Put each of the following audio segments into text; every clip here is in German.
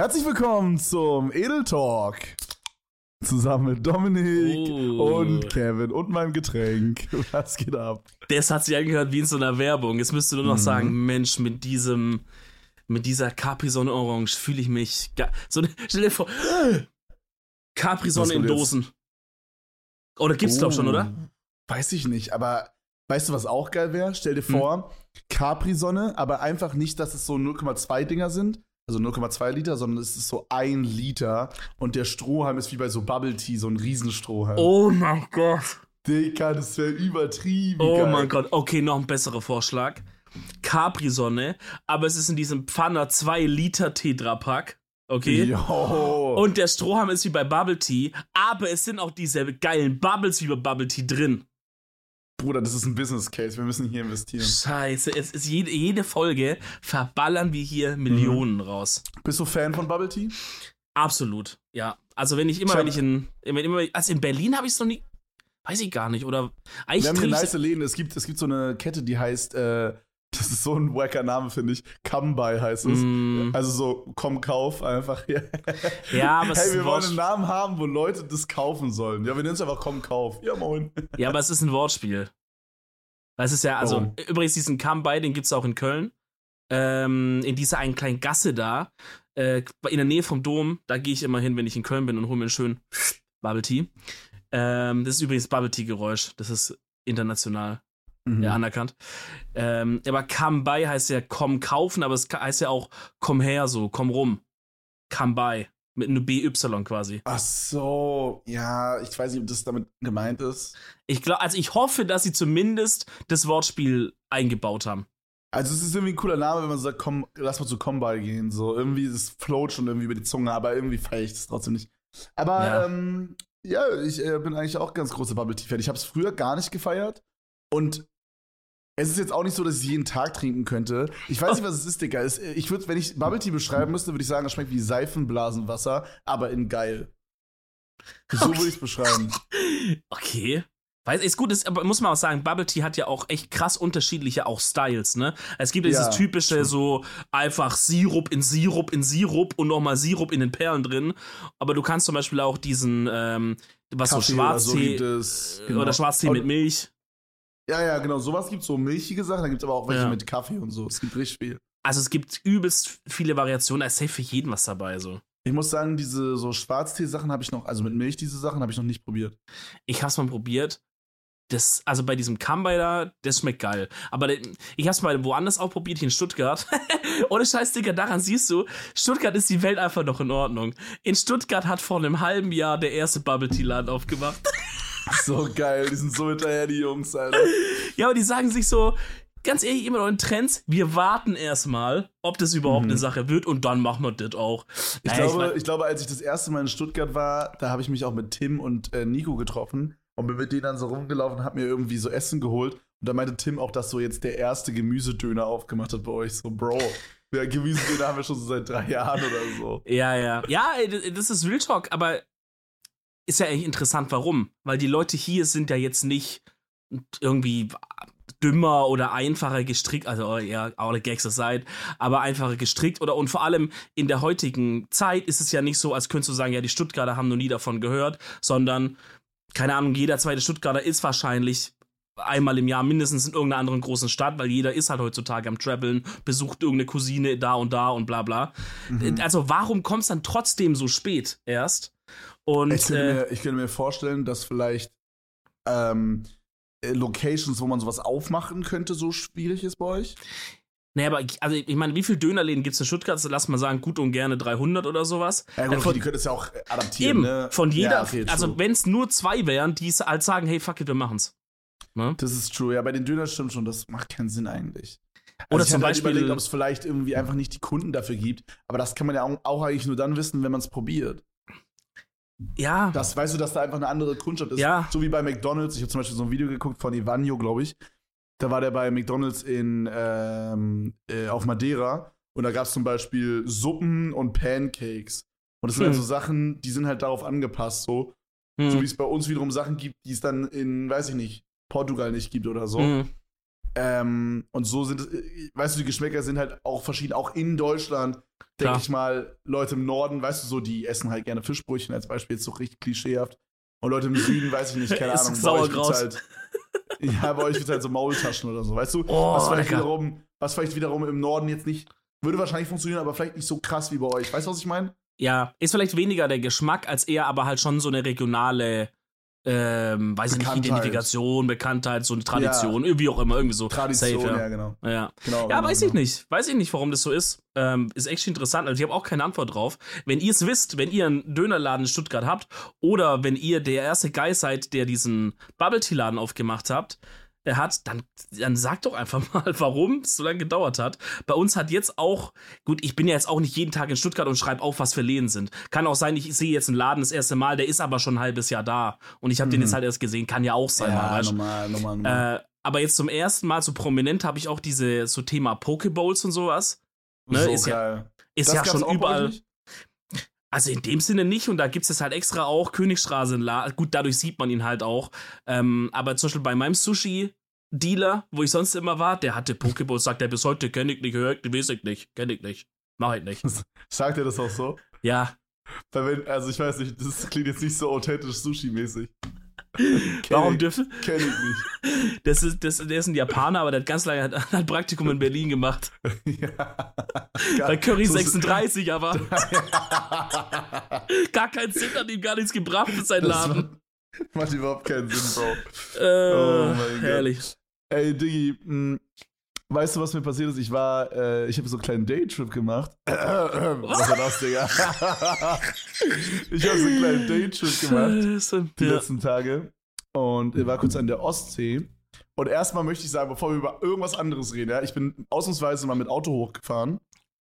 Herzlich willkommen zum Edel Talk. Zusammen mit Dominik Oh. und Kevin und meinem Getränk. Was geht ab? Das hat sich angehört wie in so einer Werbung. Jetzt müsstest du nur noch Mhm. sagen, Mensch, mit diesem, mit dieser Capri-Sonne Orange fühle ich mich. So, stell dir vor, Capri-Sonne in kommt jetzt? Dosen. Oder gibt's doch schon, Oh. oder? Weiß ich nicht, aber weißt du, was auch geil wäre? Stell Hm. dir vor, Capri-Sonne, aber einfach nicht, dass es so 0,2 Dinger sind. Also 0,2 Liter, sondern es ist so ein Liter und der Strohhalm ist wie bei so Bubble Tea, so ein Riesenstrohhalm. Oh mein Gott. Digga, das wäre übertrieben. Oh geil. mein Gott. Okay, noch ein besserer Vorschlag. Capri-Sonne, aber es ist in diesem Pfanner 2 Liter Tetrapack. Okay? Jo. Und der Strohhalm ist wie bei Bubble Tea, aber es sind auch diese geilen Bubbles wie bei Bubble Tea drin. Bruder, das ist ein Business Case. Wir müssen hier investieren. Scheiße, es ist jede, jede Folge verballern wir hier Millionen Mhm. raus. Bist du Fan von Bubble Tea? Absolut, ja. Also wenn ich immer, Ich wenn ich in, immer, immer, also in Berlin habe ich es noch nie, weiß ich gar nicht, oder eigentlich Wir haben hier trinke nice Läden. Es gibt, es gibt so eine Kette, die heißt, äh, das ist so ein wacker Name, finde ich. Come by heißt es. Mm, Also so, komm, kauf einfach. Ja, aber es hey, wir wollen einen Namen haben, wo Leute das kaufen sollen. Ja, wir nennen es einfach komm, kauf. Ja, moin. ja, aber es ist ein Wortspiel. Es ist ja, also Warum? übrigens diesen Come By, den gibt's auch in Köln. Ähm, in dieser einen kleinen Gasse da, äh, in der Nähe vom Dom, da gehe ich immer hin, wenn ich in Köln bin und hole mir einen schönen Bubble Tea. Ähm, das ist übrigens Bubble Tea Geräusch. Das ist international Mhm. ja, anerkannt. Ähm, aber come by heißt ja komm kaufen, aber es heißt ja auch komm her so, komm rum. Come by. Mit einem BY quasi. Ach so, ja, ich weiß nicht, ob das damit gemeint ist. Ich glaube, also ich hoffe, dass sie zumindest das Wortspiel eingebaut haben. Also es ist irgendwie ein cooler Name, wenn man sagt, komm, lass mal zu Combine gehen. So, irgendwie, das float schon irgendwie über die Zunge, aber irgendwie feiere ich das trotzdem nicht. Aber Ja. ähm, ja, ich äh, bin eigentlich auch ganz großer Bubble Tea-Fan. Ich habe es früher gar nicht gefeiert. Und es ist jetzt auch nicht so, dass ich jeden Tag trinken könnte. Ich weiß nicht, was es ist, Digga. Es, ich würde, wenn ich Bubble Tea beschreiben müsste, würde ich sagen, es schmeckt wie Seifenblasenwasser, aber in geil. So Okay. würde ich es beschreiben. Okay. Weiß, ist gut, ist, aber muss man auch sagen, Bubble Tea hat ja auch echt krass unterschiedliche auch Styles, ne? Es gibt ja dieses typische so einfach Sirup in Sirup in Sirup und nochmal Sirup in den Perlen drin. Aber du kannst zum Beispiel auch diesen, ähm, was Kaffee so oder Schwarztee so gibt es, äh, genau. oder Schwarztee mit Milch. Ja, ja, genau. Sowas gibt so milchige Sachen, dann gibt es aber auch welche Ja. mit Kaffee und so. Es gibt richtig viel. Also es gibt übelst viele Variationen, da ist safe für jeden was dabei, so. Ich muss sagen, diese so Schwarztee-Sachen habe ich noch, also mit Milch diese Sachen habe ich noch nicht probiert. Ich hab's mal probiert. Das, also bei diesem Kambai da, das schmeckt geil. Aber ich hab's mal woanders auch probiert, hier in Stuttgart. Ohne Scheiß, Digga, daran siehst du, Stuttgart ist die Welt einfach noch in Ordnung. In Stuttgart hat vor einem halben Jahr der erste Bubble Tea Laden aufgemacht. So geil, die sind so hinterher, die Jungs, Alter. ja, aber die sagen sich so, ganz ehrlich, immer noch in Trends, wir warten erstmal, ob das überhaupt Mhm. eine Sache wird und dann machen wir das auch. Ich, Naja, glaube, mein- ich glaube, als ich das erste Mal in Stuttgart war, da habe ich mich auch mit Tim und äh, Nico getroffen und bin mit denen dann so rumgelaufen und hab mir irgendwie so Essen geholt. Und da meinte Tim auch, dass so jetzt der erste Gemüsedöner aufgemacht hat bei euch. So, Bro, ja, Gemüsedöner haben wir schon so seit drei Jahren oder so. Ja, ja. Ja, das ist Real Talk, aber ist ja eigentlich interessant, warum? Weil die Leute hier sind ja jetzt nicht irgendwie dümmer oder einfacher gestrickt, also ja, alle Gags aside, aber einfacher gestrickt oder und vor allem in der heutigen Zeit ist es ja nicht so, als könntest du sagen, ja, die Stuttgarter haben noch nie davon gehört, sondern, keine Ahnung, jeder zweite Stuttgarter ist wahrscheinlich einmal im Jahr mindestens in irgendeiner anderen großen Stadt, weil jeder ist halt heutzutage am Traveln, besucht irgendeine Cousine da und da und bla bla. Mhm. Also warum kommt es dann trotzdem so spät erst? Und Ich könnte, äh, mir, ich könnte mir vorstellen, dass vielleicht ähm, äh, Locations, wo man sowas aufmachen könnte, so schwierig ist bei euch. naja, aber ich- also ich meine, wie viele Dönerläden gibt es in Stuttgart? Lass mal sagen, gut und gerne 300 oder sowas. Ja, Äh, gut, okay, von, die können es ja auch äh, adaptieren. eben, ne? von jeder, Ja, okay, also wenn es nur zwei wären, die es halt sagen, hey, fuck it, wir machen's. Ne? Das ist true. Ja, bei den Dönern stimmt schon. Das macht keinen Sinn eigentlich. Oder ich zum halt Beispiel- überlegt, ob es vielleicht irgendwie einfach nicht die Kunden dafür gibt. Aber das kann man ja auch, auch eigentlich nur dann wissen, wenn man es probiert. Ja, Das weißt du, dass da einfach eine andere Kundschaft ist. Ja. So wie bei McDonalds. Ich habe zum Beispiel so ein Video geguckt von Ivanio, glaube ich. Da war der bei McDonalds in ähm, äh, auf Madeira und da gab es zum Beispiel Suppen und Pancakes. Und das sind Hm. halt so Sachen, die sind halt darauf angepasst, so. hm, So wie es bei uns wiederum Sachen gibt, die es dann in, weiß ich nicht, Portugal nicht gibt oder so. hm. Ähm, und so sind es, äh, weißt du, die Geschmäcker sind halt auch verschieden. Auch in Deutschland, denke ich mal, Leute im Norden, weißt du, so, die essen halt gerne Fischbrötchen als Beispiel, jetzt so richtig klischeehaft. Und Leute im Süden, weiß ich nicht, keine Ahnung, bei euch gibt's Sauerkraut. halt, ja, bei euch gibt's halt so Maultaschen oder so, weißt du? Oh, was, vielleicht wiederum, was vielleicht wiederum im Norden jetzt nicht, würde wahrscheinlich funktionieren, aber vielleicht nicht so krass wie bei euch. Weißt du, was ich meine? Ja, ist vielleicht weniger der Geschmack, als eher aber halt schon so eine regionale, ähm, weiß ich nicht. Identifikation, Bekanntheit, so eine Tradition, irgendwie auch immer, irgendwie so. Tradition, Safe, ja. ja. genau. ja. genau Ja, genau, weiß genau. ich nicht. Weiß ich nicht, warum das so ist. Ähm, ist echt interessant. Also ich habe auch keine Antwort drauf. Wenn ihr es wisst, wenn ihr einen Dönerladen in Stuttgart habt oder wenn ihr der erste Guy seid, der diesen Bubble Tea Laden aufgemacht habt, hat, dann, dann sagt doch einfach mal, warum es so lange gedauert hat. Bei uns hat jetzt auch, gut, ich bin ja jetzt auch nicht jeden Tag in Stuttgart und schreibe auf, was für Läden sind. Kann auch sein, ich sehe jetzt einen Laden das erste Mal, der ist aber schon ein halbes Jahr da. Und ich habe den Mhm. jetzt halt erst gesehen. Kann ja auch sein, Ja, weißt du? normal, normal, normal. Äh, aber jetzt zum ersten Mal so prominent habe ich auch diese so Thema Pokeballs und sowas. ne, so ist ja- geil. Ist Das ja schon überall. Also in dem Sinne nicht und da gibt es halt extra auch Königstraße. in La Gut, dadurch sieht man ihn halt auch. Ähm, aber zum Beispiel bei meinem Sushi-Dealer, wo ich sonst immer war, der hatte Pokeballs, sagt er bis heute, kenn ich nicht, hör ich, weiß ich nicht, kenn ich nicht, mach ich nicht. Sagt ihr das auch so? Ja, Weil wenn, also ich weiß nicht, das klingt jetzt nicht so authentisch Sushi-mäßig. Warum dürfen? kenn ich nicht. Das ist, das, der ist ein Japaner, aber der hat ganz lange hat, hat Praktikum in Berlin gemacht. ja. Bei Curry So- 36, aber gar keinen Sinn, hat ihm gar nichts gebracht für Das Laden. macht, macht überhaupt keinen Sinn, Bro. Äh, Oh mein Gott. herrlich. Ey, Diggi, mh, weißt du, was mir passiert ist? Ich war, äh, ich habe so einen kleinen Daytrip gemacht. was war das, Digga? ich habe so einen kleinen Daytrip gemacht. Die Ja. letzten Tage. Und war kurz an der Ostsee. Und erstmal möchte ich sagen, bevor wir über irgendwas anderes reden, ja, ich bin ausnahmsweise mal mit Auto hochgefahren,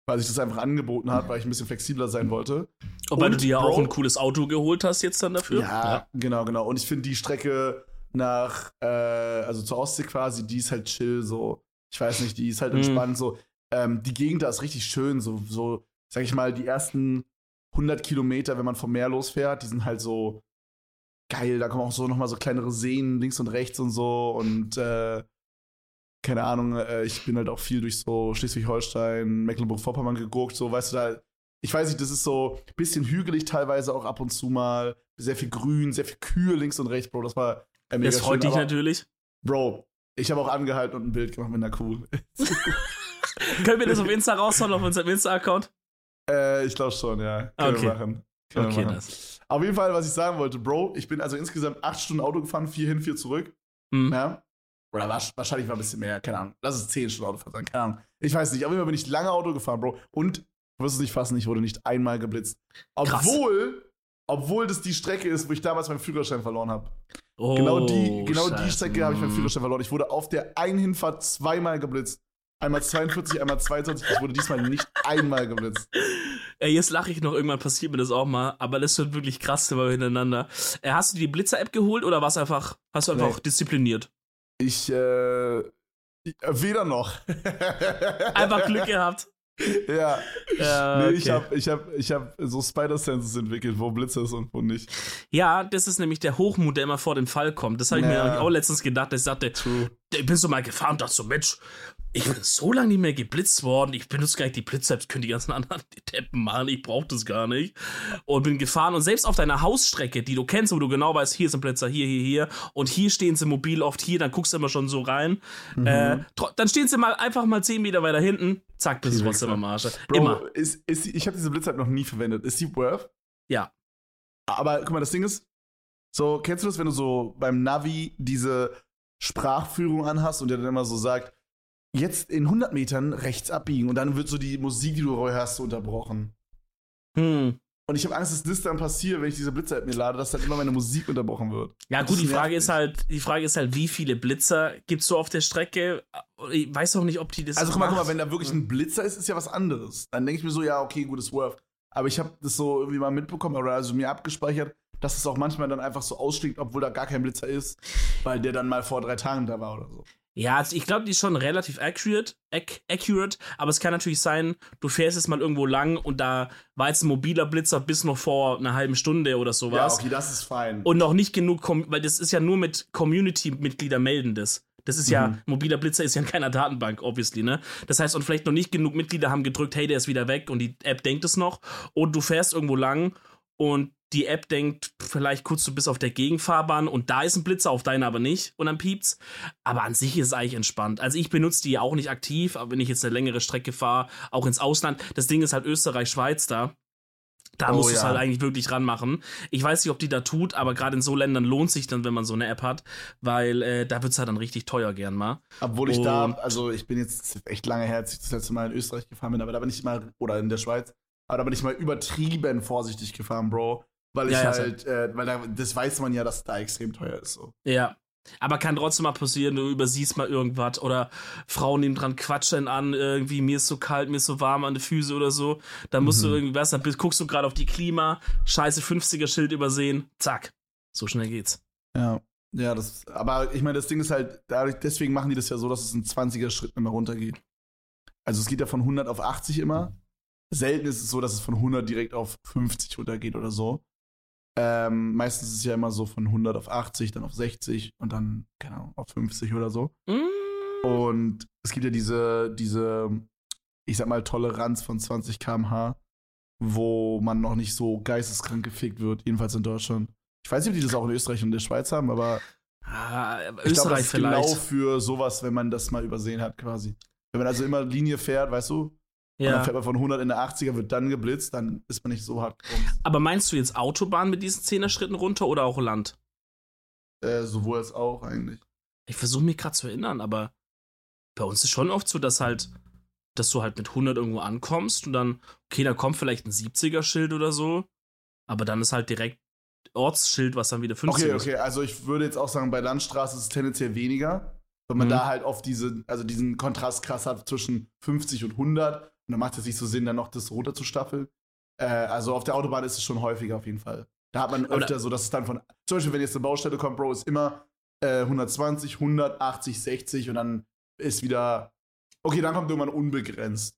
weil sich das einfach angeboten hat, weil ich ein bisschen flexibler sein wollte. Wobei du Und, dir ja auch ein cooles Auto geholt hast jetzt dann dafür. Ja, genau, genau. Und ich finde die Strecke nach, äh, also zur Ostsee quasi, die ist halt chill, so. Ich weiß nicht, die ist halt Mhm. entspannt, so. Ähm, die Gegend da ist richtig schön, so, so, sag ich mal, die ersten 100 Kilometer, wenn man vom Meer losfährt, die sind halt so geil. Da kommen auch so nochmal so kleinere Seen links und rechts und so. Und, äh, keine Ahnung, äh, ich bin halt auch viel durch so Schleswig-Holstein, Mecklenburg-Vorpommern geguckt, so, weißt du, da, ich weiß nicht, das ist so ein bisschen hügelig teilweise auch ab und zu mal. Sehr viel Grün, sehr viel Kühe links und rechts, Bro. Das war äh, mega Das freut schön. dich natürlich. Bro, ich habe auch angehalten und ein Bild gemacht mit einer Kuh. Können wir das auf Insta raushauen, auf unserem Insta-Account? äh, ich glaube schon, ja. Können Okay. wir machen. Können wir Okay, machen. das. Auf jeden Fall, was ich sagen wollte, Bro, ich bin also insgesamt acht Stunden Auto gefahren, vier hin, vier zurück. Hm. Ja. Oder wahrscheinlich war ein bisschen mehr, keine Ahnung. Lass es zehn Stunden Auto fahren, keine Ahnung. Ich weiß nicht, auf jeden Fall bin ich lange Auto gefahren, Bro. Und, du wirst es nicht fassen, ich wurde nicht einmal geblitzt. Krass. Obwohl, das die Strecke ist, wo ich damals meinen Führerschein verloren habe. Oh, Genau die, genau die. Strecke habe ich meinen Hm. Führerschein verloren. Ich wurde auf der einen Hinfahrt zweimal geblitzt. Einmal 42, einmal 22. Ich wurde diesmal nicht einmal geblitzt. Ey, jetzt lache ich noch, irgendwann passiert mir das auch mal, aber das wird wirklich krass immer hintereinander. Äh, hast du die Blitzer-App geholt oder warst einfach, hast du einfach Nee. diszipliniert? Ich, äh, ich- äh, weder noch. Einfach Glück gehabt. Ja. Ja, Nee, okay. ich habe ich hab, ich hab so Spider-Senses entwickelt, wo Blitze ist und wo nicht. ja, das ist nämlich der Hochmut, der immer vor den Fall kommt. Das habe ich mir Ja. nämlich auch letztens gedacht. Ich sagte, True. ich bin so mal gefahren und dachte so, Mensch, ich bin so lange nicht mehr geblitzt worden. Ich benutze gar nicht die Blitz-Apps, können die ganzen anderen die Teppen machen. Ich brauche das gar nicht. Und bin gefahren und selbst auf deiner Hausstrecke, die du kennst, wo du genau weißt, hier ein Blitzer, hier, hier, hier. Und hier stehen sie mobil oft hier, dann guckst du immer schon so rein. Mhm. Äh, dann stehen sie mal einfach mal 10 Meter weiter hinten. Zack, bist du trotzdem am Arsch. Bro, Immer. Ist, ist, ich habe diese Blitz-App noch nie verwendet. Ist die worth? Ja. Aber guck mal, das Ding ist, so, kennst du das, wenn du so beim Navi diese Sprachführung anhast und der dann immer so sagt, jetzt in 100 Metern rechts abbiegen und dann wird so die Musik, die du hörst, unterbrochen. Hm. Und ich habe Angst, dass das dann passiert, wenn ich diese Blitzer-App mir lade, dass dann immer meine Musik unterbrochen wird. Ja, gut, die Frage ist halt, die Frage ist halt, wie viele Blitzer gibt's so auf der Strecke? Ich weiß auch nicht, ob die das. Also guck mal, guck mal, wenn da wirklich ein Blitzer ist, ist ja was anderes. Dann denke ich mir so, ja, okay, gutes Worth. Aber ich habe das so irgendwie mal mitbekommen oder also mir abgespeichert, dass es auch manchmal dann einfach so ausschlägt, obwohl da gar kein Blitzer ist, weil der dann mal vor drei Tagen da war oder so. Ja, also ich glaube, die ist schon relativ accurate, ac accurate, aber es kann natürlich sein, du fährst jetzt mal irgendwo lang und da war jetzt ein mobiler Blitzer bis noch vor einer halben Stunde oder Ja, sowas. okay, das ist fein. Und noch nicht genug, weil das ist ja nur mit Community-Mitglieder melden das. Das ist ja, mobiler Blitzer ist ja in keiner Datenbank, obviously, ne? Das heißt, und vielleicht noch nicht genug Mitglieder haben gedrückt, hey, der ist wieder weg und die App denkt es noch. Und du fährst irgendwo lang und die App denkt, vielleicht kurz du bist auf der Gegenfahrbahn und da ist ein Blitzer, auf deiner aber nicht und dann piept's. Aber an sich ist es eigentlich entspannt. Also ich benutze die auch nicht aktiv, aber wenn ich jetzt eine längere Strecke fahre, auch ins Ausland. Das Ding ist halt Österreich, Schweiz da. Da Oh musst du es ja. halt eigentlich wirklich ranmachen. Ich weiß nicht, ob die da tut, aber gerade in so Ländern lohnt sich dann, wenn man so eine App hat, weil äh, da wird's halt dann richtig teuer gern mal. Obwohl ich da, Und- also ich bin jetzt echt lange her, als ich das letzte Mal in Österreich gefahren bin, aber da bin ich mal, oder in der Schweiz, aber da bin ich mal übertrieben vorsichtig gefahren, Bro. Weil ich Ja, ja, halt, äh, weil da, das weiß man ja, dass da extrem teuer ist. So. Ja. Aber kann trotzdem mal passieren, du übersiehst mal irgendwas oder Frauen nehmen dran quatschen an, irgendwie mir ist so kalt, mir ist so warm an die Füße oder so. Dann musst du Mhm. irgendwie was, dann bist- guckst du gerade auf die Klima, scheiße 50er Schild übersehen, zack. So schnell geht's. Ja. Ja, das, aber ich meine, das Ding ist halt, dadurch, deswegen machen die das ja so, dass es in 20er Schritten immer runtergeht. Also es geht ja von 100 auf 80 immer. Selten ist es so, dass es von 100 direkt auf 50 runtergeht oder so. Ähm, meistens ist es ja immer so von 100 auf 80, dann auf 60 und dann, keine Ahnung, auf 50 oder so. Mm, Und es gibt ja diese, diese, ich sag mal, Toleranz von 20 km/h, wo man noch nicht so geisteskrank gefickt wird, jedenfalls in Deutschland. Ich weiß nicht, ob die das auch in Österreich und der Schweiz haben, aber ah, ich glaube, das ist vielleicht. genau für sowas, wenn man das mal übersehen hat, quasi. Wenn man also immer Linie fährt, weißt du, und dann ja. fährt man von 100 in der 80er, wird dann geblitzt, dann ist man nicht so hart. Aber meinst du jetzt Autobahn mit diesen 10er Schritten runter oder auch Land? Äh, sowohl als auch eigentlich. Ich versuche mich gerade zu erinnern, aber bei uns ist schon oft so, dass halt, dass du halt mit 100 irgendwo ankommst und dann, okay, da kommt vielleicht ein 70er-Schild oder so, aber dann ist halt direkt Ortsschild, was dann wieder 50 Okay, ist. okay, also ich würde jetzt auch sagen, bei Landstraße ist es tendenziell weniger, weil man Mhm. da halt oft diese, also diesen Kontrast krass hat zwischen 50 und 100 und dann macht es nicht so Sinn, dann noch das runterzustaffeln. Äh, also auf der Autobahn ist es schon häufiger auf jeden Fall. Da hat man öfter so, dass es dann von, zum Beispiel, wenn jetzt eine Baustelle kommt, Bro, ist immer äh, 120, 180, 60 und dann ist wieder, okay, dann kommt irgendwann unbegrenzt.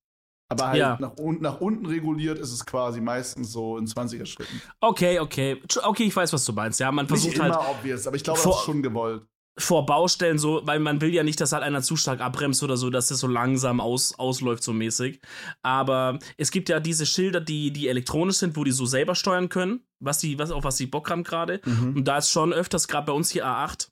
Aber halt Ja. nach, nach unten reguliert ist es quasi meistens so in 20er Schritten. Okay, okay. Okay, ich weiß, was du meinst. Ja, man Nicht versucht immer halt obvious, aber ich glaube, das ist schon gewollt. Vor Baustellen so, weil man will ja nicht, dass halt einer zu stark abbremst oder so, dass das so langsam aus, ausläuft, so mäßig. Aber es gibt ja diese Schilder, die, die elektronisch sind, wo die so selber steuern können, was die, was, auf was die Bock haben gerade. Mhm. Und da ist schon öfters, gerade bei uns hier A8,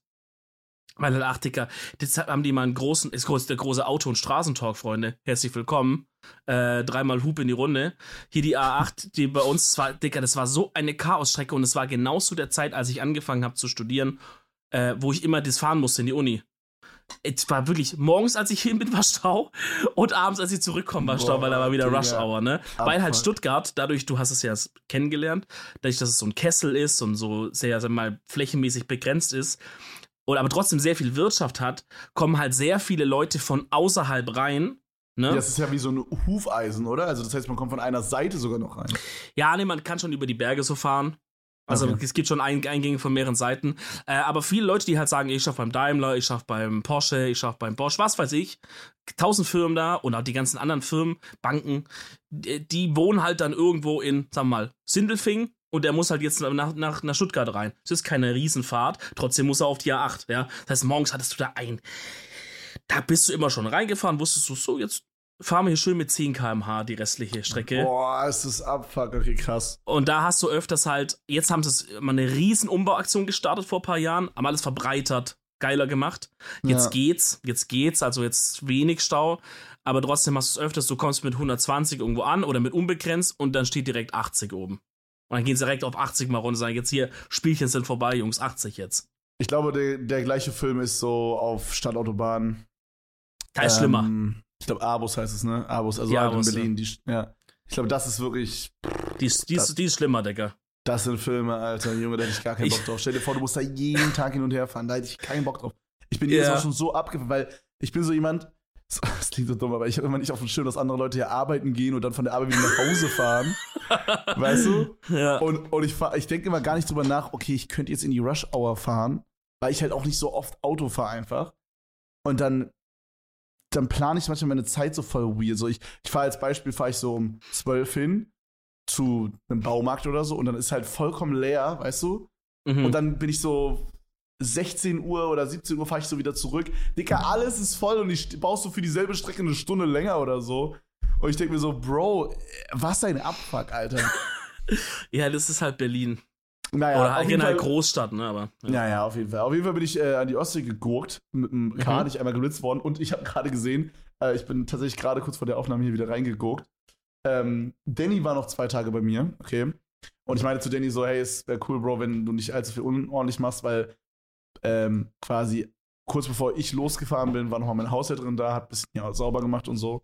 weil halt 8 Dicker, deshalb haben die mal einen großen, ist groß, der große Auto- und Straßentalk, Freunde. Herzlich willkommen. Äh, dreimal Hub in die Runde. Hier die A8, die bei uns war, Dicker, das war so eine Chaosstrecke und es war genau zu der Zeit, als ich angefangen habe zu studieren, äh, wo ich immer das fahren musste in die Uni. Es war wirklich, morgens, als ich hin bin, war Stau und abends, als ich zurückkomme, war Stau, Boah, weil da war wieder. Rush Hour, ne? Weil halt. Stuttgart, dadurch, du hast es ja kennengelernt, dadurch, dass es so ein Kessel ist und so sehr, sag mal, flächenmäßig begrenzt ist, und aber trotzdem sehr viel Wirtschaft hat, kommen halt sehr viele Leute von außerhalb rein. Ne? Ja, das ist ja wie so ein Hufeisen, oder? Also das heißt, man kommt von einer Seite sogar noch rein. Ja, nee, man kann schon über die Berge so fahren. Also Okay. es gibt schon Ein Eingänge von mehreren Seiten. Äh, aber viele Leute, die halt sagen, ich schaffe beim Daimler, ich schaffe beim Porsche, ich schaffe beim Bosch, was weiß ich. Tausend Firmen da und auch die ganzen anderen Firmen, Banken, die, die wohnen halt dann irgendwo in, sagen wir mal, Sindelfing. Und der muss halt jetzt nach, nach, nach Stuttgart rein. Es ist keine Riesenfahrt, trotzdem muss er auf die A8, ja. Das heißt, morgens hattest du da ein. Da bist du immer schon reingefahren, wusstest du, so, jetzt fahren wir hier schön mit 10 km/h die restliche Strecke. Boah, ist das Abfuck, okay, krass. Und da hast du öfters halt, jetzt haben sie mal eine riesen Umbauaktion gestartet vor ein paar Jahren, haben alles verbreitert, geiler gemacht. Jetzt Ja. geht's, jetzt geht's, also jetzt wenig Stau, aber trotzdem hast du es öfters, du kommst mit 120 irgendwo an oder mit unbegrenzt und dann steht direkt 80 oben. Und dann gehen sie direkt auf 80 mal runter und sagen, jetzt hier, Spielchen sind vorbei, Jungs, 80 jetzt. Ich glaube, der, der gleiche Film ist so auf Stadtautobahn. Da ist schlimmer. Ich glaube, Abus heißt es, ne? Abus, also Ja, halt in Abus, Berlin. Die, ja. Ich glaube, das ist wirklich, Die ist, die, ist, die ist schlimmer, Digga. das sind Filme, Alter, Junge, da hätte ich gar keinen Ich- Bock drauf. Stell dir vor, du musst da jeden Tag hin und her fahren, da hätte ich keinen Bock drauf. Ich bin jedes Ja. Mal schon so abgefahren, weil ich bin so jemand, das klingt so dumm, aber ich habe immer nicht auf dem Schirm, dass andere Leute hier arbeiten gehen und dann von der Arbeit wieder nach Hause fahren. weißt du? Ja. Und, und ich, fahr- ich denke immer gar nicht drüber nach, okay, ich könnte jetzt in die Rush Hour fahren, weil ich halt auch nicht so oft Auto fahre einfach. Und dann, dann plane ich manchmal meine Zeit so voll weird. So ich, ich fahre als Beispiel, fahre ich so um 12 hin zu einem Baumarkt oder so und dann ist halt vollkommen leer, weißt du? Mhm. Und dann bin ich so 16 Uhr oder 17 Uhr fahre ich so wieder zurück. Dicker, alles ist voll und ich baust du für dieselbe Strecke eine Stunde länger oder so. Und ich denke mir so, Bro, was ein Abfuck, Alter. ja, das ist halt Berlin. Naja, Oder generell Fall- Großstadt, ne? Aber. Ja, ja, auf jeden Fall. Auf jeden Fall bin ich äh, an die Ostsee gegurkt, mit einem Car, Mhm. nicht einmal geblitzt worden. Und ich habe gerade gesehen, äh, ich bin tatsächlich gerade kurz vor der Aufnahme hier wieder reingegurkt. Ähm, Danny war noch zwei Tage bei mir, okay. Und ich meinte zu Danny so, hey, es wäre cool, Bro, wenn du nicht allzu viel unordentlich machst, weil ähm, quasi kurz bevor ich losgefahren bin, war nochmal mein Hausherr drin da, hat ein bisschen ja, sauber gemacht und so.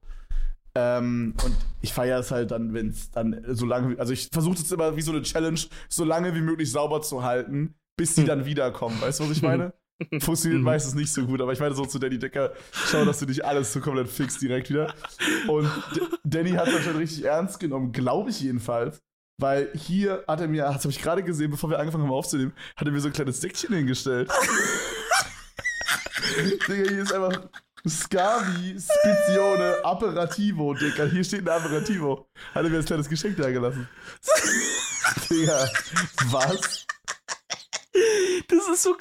Ähm, und ich feiere es halt dann, wenn es dann so lange, also ich versuche es immer wie so eine Challenge, so lange wie möglich sauber zu halten, bis die Hm. dann wiederkommen. Weißt du, was ich meine? Funktioniert Mhm. meistens nicht so gut, aber ich meine so zu Danny Decker, schau, dass du nicht alles so komplett fix direkt wieder. Und D Danny hat das schon richtig ernst genommen, glaube ich jedenfalls. Weil hier hat er mir, das habe ich gerade gesehen, bevor wir angefangen haben aufzunehmen, hat er mir so ein kleines Säckchen hingestellt. Digga, hier ist einfach Scavi Spezione Aperativo, Digga. Hier steht ein Aperativo. Hat er mir als kleines Geschenk da gelassen. Digga, was? Das ist so.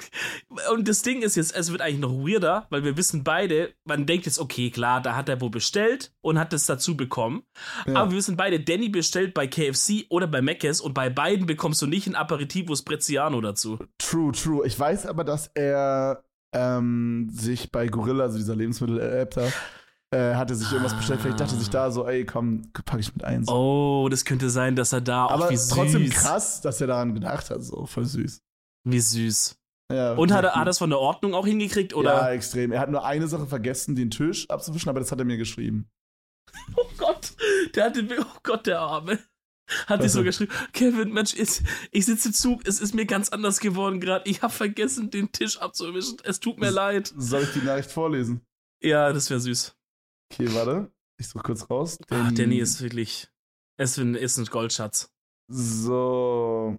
Und das Ding ist jetzt, es wird eigentlich noch weirder, weil wir wissen beide, man denkt jetzt, okay, klar, da hat er wo bestellt und hat das dazu bekommen. Ja. Aber wir wissen beide, Danny bestellt bei KFC oder bei Mc's und bei beiden bekommst du nicht ein Aperitivus Preziano dazu. True, true. Ich weiß aber, dass er ähm, sich bei Gorilla, also dieser Lebensmittel-App da, äh, hatte sich irgendwas bestellt. Vielleicht dachte sich da so, ey, komm, packe ich mit eins. Oh, das könnte sein, dass er da aber auch wie süß. trotzdem krass, dass er daran gedacht hat, so voll süß. Wie süß. Ja, Und hat er, hat er es von der Ordnung auch hingekriegt? Ja, Oder? extrem. Er hat nur eine Sache vergessen, den Tisch abzuwischen, aber das hat er mir geschrieben. Oh Gott, der hatte mir, oh Gott, der Arme. Hat Was so denn? geschrieben, Kevin, Mensch, ich, ich sitze im Zug, es ist mir ganz anders geworden gerade. Ich habe vergessen, den Tisch abzuwischen. Es tut mir S- leid. Soll ich die Nachricht vorlesen? Ja, das wäre süß. Okay, warte. Ich suche kurz raus. Ach, Danny ist wirklich, es ist ein, Goldschatz. So.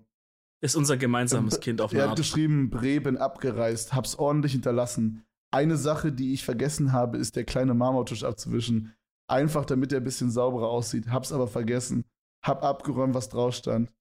Ist unser gemeinsames Kind auf Er eine hat Art. geschrieben, Bre, bin abgereist, hab's ordentlich hinterlassen. Eine Sache, die ich vergessen habe, ist der kleine Marmortisch abzuwischen. Einfach, damit er ein bisschen sauberer aussieht. Hab's aber vergessen. Hab abgeräumt, was drauf stand.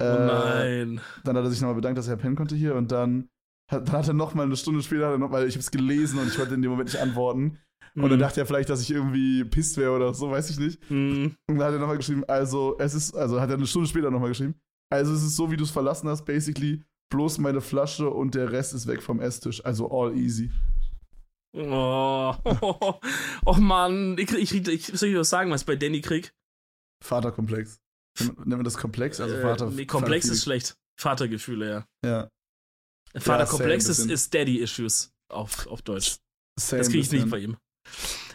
Oh Äh, nein. Dann hat er sich nochmal bedankt, dass er pennen konnte hier und dann hat, dann hat er nochmal eine Stunde später, er noch, weil ich hab's gelesen und ich wollte in dem Moment nicht antworten. Und dann Hm, dachte er vielleicht, dass ich irgendwie pisst wäre oder so, weiß ich nicht. hm. Und dann hat er nochmal geschrieben, also es ist, also hat er eine Stunde später nochmal geschrieben, also es ist so, wie du es verlassen hast, basically, bloß meine Flasche und der Rest ist weg vom Esstisch, also all easy. Oh, oh, Mann, ich, krieg- ich, krieg- ich soll ich was sagen, was ich bei Danny krieg? Vaterkomplex. Nennt man- nennt man das Komplex? Also Äh, Vater. nee, Komplex Vater- ist schlecht. Vatergefühle, ja. Ja. Vaterkomplex same ist, ist Daddy-Issues auf, auf Deutsch. Same Das kriege ich nicht bei ihm.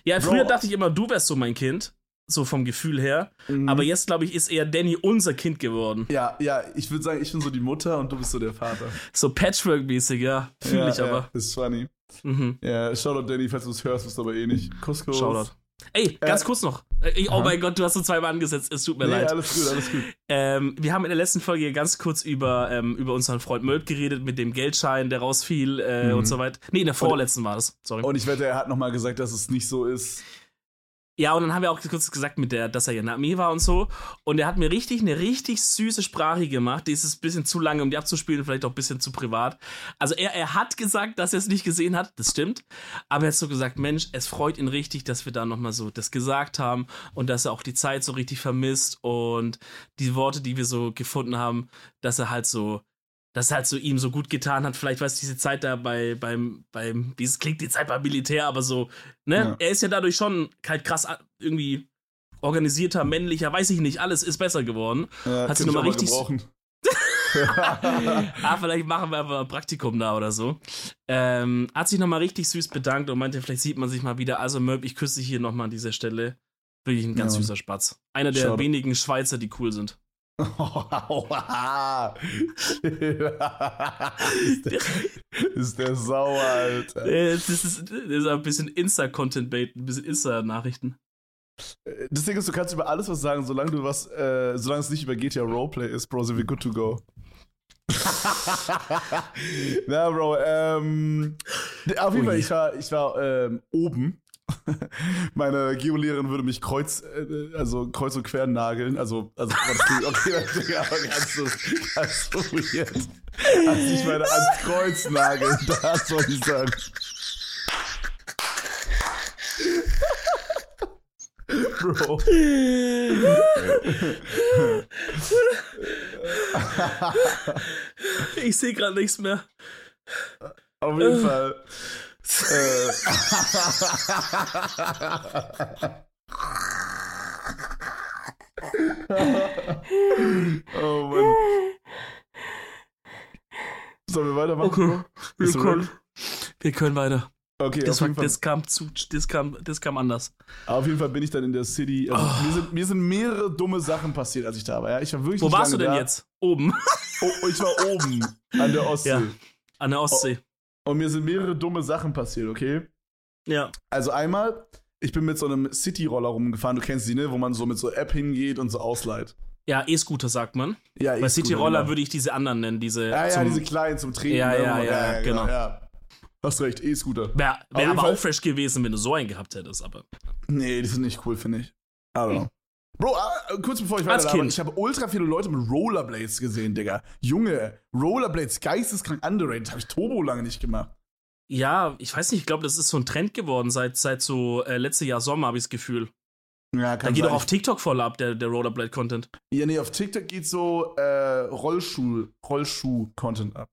Ja, Bro. früher dachte ich immer, du wärst so mein Kind. So vom Gefühl her. Mhm. Aber jetzt, glaube ich, ist eher Danny unser Kind geworden. Ja, ja, ich würde sagen, ich bin so die Mutter und du bist so der Vater. So Patchwork-mäßig, ja. Fühle ja, ich aber. Ja, ist funny. Mhm. Ja, Shoutout Danny, falls du es hörst, bist du aber eh nicht. Kuss, Kuss. Shoutout. Ey, ganz Äh, kurz noch. Äh, Oh aha. mein Gott, du hast so zweimal angesetzt. Es tut mir Nee, leid. alles gut, alles gut. Ähm, wir haben in der letzten Folge ganz kurz über, ähm, über unseren Freund Mölk geredet mit dem Geldschein, der rausfiel äh, Mhm. und so weiter. Nee, in der vorletzten war das. Sorry. Und ich wette, er hat nochmal gesagt, dass es nicht so ist. Ja, und dann haben wir auch kurz gesagt, mit der, dass er ja in der Armee war und so. Und er hat mir richtig eine richtig süße Sprache gemacht. Die ist ein bisschen zu lange, um die abzuspielen, vielleicht auch ein bisschen zu privat. Also er, er hat gesagt, dass er es nicht gesehen hat, das stimmt. Aber er hat so gesagt, Mensch, es freut ihn richtig, dass wir da nochmal so das gesagt haben und dass er auch die Zeit so richtig vermisst und die Worte, die wir so gefunden haben, dass er halt so, dass er halt so ihm so gut getan hat. Vielleicht weiß diese Zeit da bei, beim, beim, wie es klingt, die Zeit beim Militär, aber so, ne? Ja. Er ist ja dadurch schon halt krass a- irgendwie organisierter, männlicher, weiß ich nicht, alles ist besser geworden. Ja, Hat sie könnte noch ich mal auch richtig- ah, vielleicht machen wir einfach ein Praktikum da oder so. Ähm, hat sich nochmal richtig süß bedankt und meinte, vielleicht sieht man sich mal wieder. Also Möb, ich küsse dich hier nochmal an dieser Stelle. Wirklich ein ganz Ja, süßer Spatz. Einer der Shoutout. wenigen Schweizer, die cool sind. Ist, der, ist der sauer, Alter. Das ist, das ist ein bisschen Insta-Content-Bait, ein bisschen Insta-Nachrichten. Das Ding ist, du kannst über alles was sagen, solange du was, äh, solange es nicht über GTA Roleplay ist, Bro, sind wir good to go. Na, Bro, ähm, auf jeden. Fall, ich war, ich war ähm, oben. Meine Geolehrerin würde mich kreuz, äh, also kreuz und quer nageln. Also, also okay, klingt aber ganz so, ganz so weird. als ich meine ans Kreuz nagel, das soll ich sagen. Bro. Ich sehe gerade nichts mehr. Auf jeden Fall. Äh. oh Mann. Sollen wir weitermachen? Okay. Wir können, wir können weiter. Okay, Das, war, das, kam zu, das, kam, das kam anders. auf jeden Fall bin ich dann in der City. Also, mir, sind, mir sind mehrere dumme Sachen passiert, als ich da war. Ja? Ich war wirklich Wo warst du denn da. jetzt? Oben. Oh, ich war oben an der Ostsee. Ja. An der Ostsee. Und mir sind mehrere dumme Sachen passiert, okay? Ja. Also einmal, ich bin mit so einem City-Roller rumgefahren, du kennst die, ne? Wo man so mit so App hingeht und so ausleiht. Ja, E-Scooter sagt man. Ja, Bei E-Scooter, City-Roller genau. würde ich diese anderen nennen, diese. Ja, ja, zum- diese kleinen zum Treten. Ja, ne, ja, wo man- ja, genau. Ja. Hast recht, E-Scooter. Wäre wär aber Fall- auch fresh gewesen, wenn du so einen gehabt hättest, aber. Nee, die sind nicht cool, finde ich. I don't know. Bro, ah, kurz bevor ich Als weiter Kind. ich habe ultra viele Leute mit Rollerblades gesehen, Digga. Junge, Rollerblades, geisteskrank underrated. Habe ich Turbo lange nicht gemacht. Ja, ich weiß nicht, ich glaube, das ist so ein Trend geworden seit, seit so äh, letztes Jahr Sommer, habe ich das Gefühl. Ja, Da kann geht sein. auch auf TikTok voll ab, der, der Rollerblade-Content. Ja, nee, auf TikTok geht so äh, Rollschuh, Rollschuh-Content ab.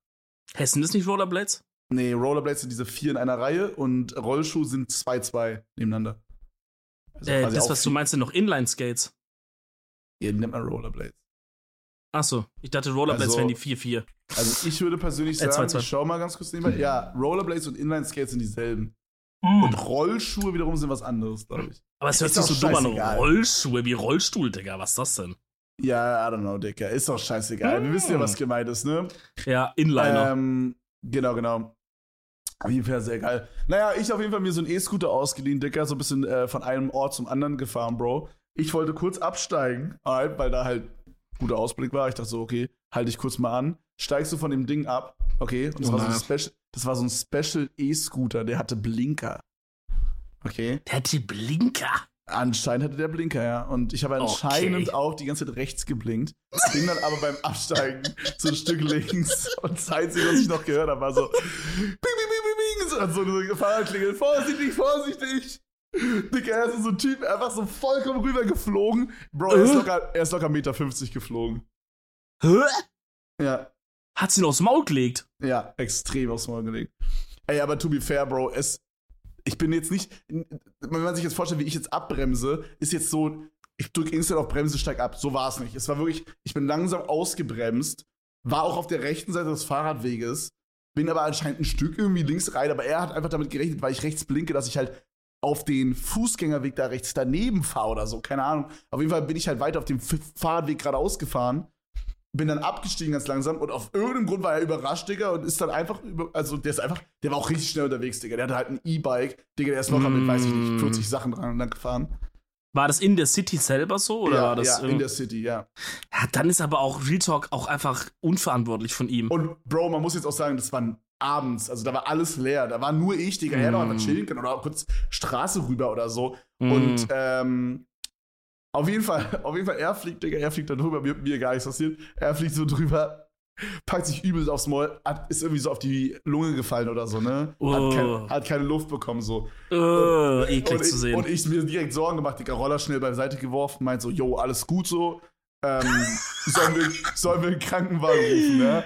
Hessen ist nicht Rollerblades? Nee, Rollerblades sind diese vier in einer Reihe und Rollschuh sind zwei, zwei nebeneinander. Also Äh, das, was du meinst, sind noch Inline-Skates. Die nennt man Rollerblades. Achso, ich dachte, Rollerblades Also- wären die 4-4. Also ich würde persönlich Äh, sagen, zwei, zwei. ich schau mal ganz kurz nebenbei. Ja, Rollerblades und Inline-Skates sind dieselben. Hm. Und Rollschuhe wiederum sind was anderes, glaube ich. Aber es hört sich so dumm an. Rollschuhe wie Rollstuhl, Digga. Was ist das denn? Ja, I don't know, Dicker. Ist doch scheißegal. Wir wissen ja, was gemeint ist, ne? Ja, Inliner. Ähm, genau, genau. Auf jeden Fall sehr geil. Naja, ich auf jeden Fall mir so einen E-Scooter ausgeliehen, Dicker, so ein bisschen äh, von einem Ort zum anderen gefahren, Bro. Ich wollte kurz absteigen, weil da halt guter Ausblick war. Ich dachte so, okay, halte ich kurz mal an. Steigst du von dem Ding ab, okay? Und das, Oh war, so. Special, das war so ein Special E-Scooter, der hatte Blinker. Okay? der hat die Blinker. Anscheinend hatte der Blinker, ja. Und ich habe anscheinend Okay. auch die ganze Zeit rechts geblinkt. Bin dann aber beim Absteigen so ein Stück links. Und das Einzige, was ich noch gehört habe, war so: Bing, bing, bing, bing, bing. So eine Fahrradklingel. Vorsichtig, vorsichtig. Digga, er ist so ein Typ, einfach so vollkommen rüber geflogen. Bro, er ist locker, er ist locker 1,50 Meter geflogen. Hä? Ja, Hat sie ihn aufs Maul gelegt. ja, extrem aufs Maul gelegt. Ey, aber to be fair, Bro, es. Ich bin jetzt nicht. Wenn man sich jetzt vorstellt, wie ich jetzt abbremse, ist jetzt so, ich drücke instant auf Bremse, steig ab. So war es nicht. Es war wirklich, ich bin langsam ausgebremst, war auch auf der rechten Seite des Fahrradweges, bin aber anscheinend ein Stück irgendwie links rein, aber er hat einfach damit gerechnet, weil ich rechts blinke, dass ich halt auf den Fußgängerweg da rechts daneben fahre oder so. Keine Ahnung. Auf jeden Fall bin ich halt weiter auf dem Fahrradweg geradeaus gefahren. Bin dann abgestiegen ganz langsam und auf irgendeinem Grund war er überrascht, Digga, und ist dann einfach über, also der ist einfach, der war auch richtig schnell unterwegs, Digga. Der hatte halt ein E-Bike, Digga, der ist locker mit, weiß ich nicht, Mm. 40 Sachen dran und dann gefahren. War das in der City selber so? Oder ja, war das ja, in irgend- der City, ja. ja, dann ist aber auch Real Talk auch einfach unverantwortlich von ihm. Und Bro, man muss jetzt auch sagen, das war abends, also da war alles leer, da war nur ich, Digga, er hätte auch Mm. einfach chillen können oder auch kurz Straße rüber oder so. Mm. Und ähm, auf jeden Fall, auf jeden Fall, er fliegt, Digga, er fliegt da drüber, mir, mir gar nichts passiert. Er fliegt so drüber, packt sich übel aufs Maul, hat, ist irgendwie so auf die Lunge gefallen oder so, ne? Oh. Hat, kein, hat keine Luft bekommen, so. äh, eklig und, zu ich, sehen. und ich mir direkt Sorgen gemacht, Digga, Roller schnell beiseite geworfen, meint so, yo, alles gut so. Ähm, sollen, wir, sollen wir einen Krankenwagen rufen, ne?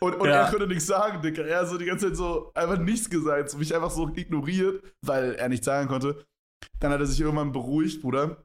Und, und Ja. er konnte nichts sagen, Digga. Er so die ganze Zeit so einfach nichts gesagt, so mich einfach so ignoriert, weil er nichts sagen konnte. Dann hat er sich irgendwann beruhigt, Bruder.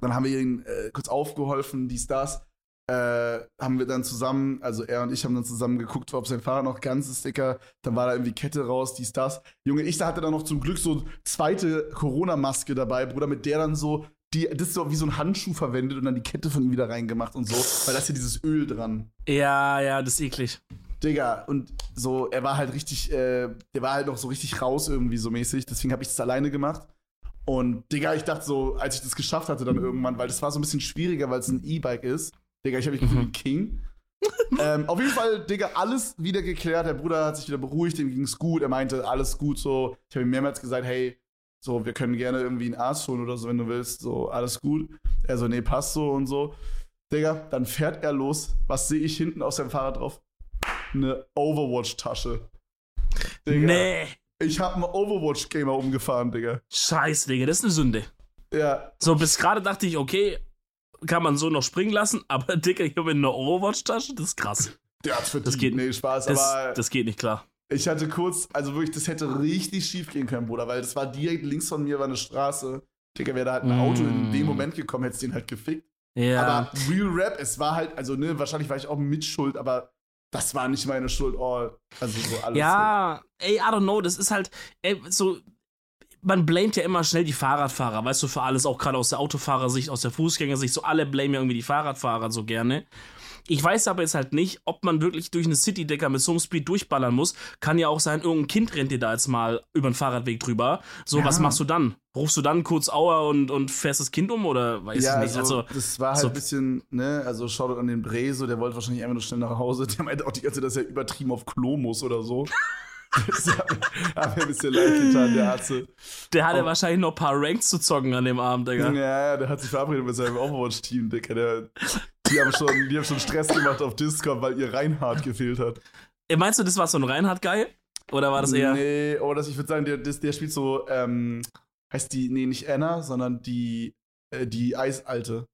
Dann haben wir ihn äh, kurz aufgeholfen, dies, das. Äh, haben wir dann zusammen, also er und ich haben dann zusammen geguckt, ob sein Fahrrad noch ganz ist, Dicker. Dann war da irgendwie Kette raus, dies, das. Junge, ich da hatte dann noch zum Glück so zweite Corona-Maske dabei, Bruder, mit der dann so, die, das ist so wie so ein Handschuh verwendet und dann die Kette von ihm wieder reingemacht und so, weil da ist ja dieses Öl dran. ja, ja, das ist eklig. Digga, und so, er war halt richtig, äh, der war halt noch so richtig raus irgendwie so mäßig, deswegen habe ich das alleine gemacht. Und Digga, ich dachte so, als ich das geschafft hatte dann irgendwann, weil das war so ein bisschen schwieriger, weil es ein E-Bike ist. Digga, ich habe mich gefühlt wie ein King. ähm, auf jeden Fall, Digga, alles wieder geklärt. Der Bruder hat sich wieder beruhigt, ihm ging's gut. Er meinte, alles gut so. Ich habe ihm mehrmals gesagt, hey, so, wir können gerne irgendwie einen Arzt holen oder so, wenn du willst. So, alles gut. Er so, nee, passt so und so. Digga, dann fährt er los. Was sehe ich hinten auf seinem Fahrrad drauf? eine Overwatch-Tasche. Digga. Nee. Ich hab einen Overwatch-Gamer umgefahren, Digga. Scheiß, Digga, das ist eine Sünde. Ja. So, bis gerade dachte ich, okay, kann man so noch springen lassen, aber Digga, ich habe eine Overwatch-Tasche, das ist krass. Der hat's verdient. Das geht- nee, Spaß, Das, aber das geht nicht klar. ich hatte kurz, also wirklich, das hätte richtig schief gehen können, Bruder, weil das war direkt links von mir war eine Straße. Digga, wäre da halt ein Auto in Mm. dem Moment gekommen, hätte es den halt gefickt. Ja. Aber Real Rap, es war halt, also ne, wahrscheinlich war ich auch mitschuld, aber das war nicht meine Schuld. Oh, also so alles. Ja, ey, I don't know, das ist halt, ey, so, man blamet ja immer schnell die Fahrradfahrer, weißt du, für alles, auch gerade aus der Autofahrersicht, aus der Fußgängersicht, so alle blamen ja irgendwie die Fahrradfahrer so gerne. Ich weiß aber jetzt halt nicht, ob man wirklich durch eine City-Decker mit so einem Speed durchballern muss. Kann ja auch sein, irgendein Kind rennt dir da jetzt mal über den Fahrradweg drüber. So, Ja. was machst du dann? Rufst du dann kurz Aua und, und fährst das Kind um oder weiß Ja, ich nicht? also, Also, das war halt so- ein bisschen, ne, also Shoutout an den Breso, der wollte wahrscheinlich einfach nur schnell nach Hause. Der meinte auch die ganze Zeit, dass er übertrieben auf Klo muss oder so. das hat mir- ein bisschen leid getan, der Atze. der hatte oh. wahrscheinlich noch ein paar Ranks zu zocken an dem Abend, Digga. Ja, ja, der hat sich verabredet mit seinem Overwatch-Team, Dicker. Der, die, haben schon, die haben schon Stress gemacht auf Discord, weil ihr Reinhard gefehlt hat. Meinst du, das war so ein Reinhard-Guy? Oder war das eher. Nee, oh, das, ich würde sagen, der, das, der spielt so, ähm, heißt die, nee, nicht Anna, sondern die, äh, die Eisalte.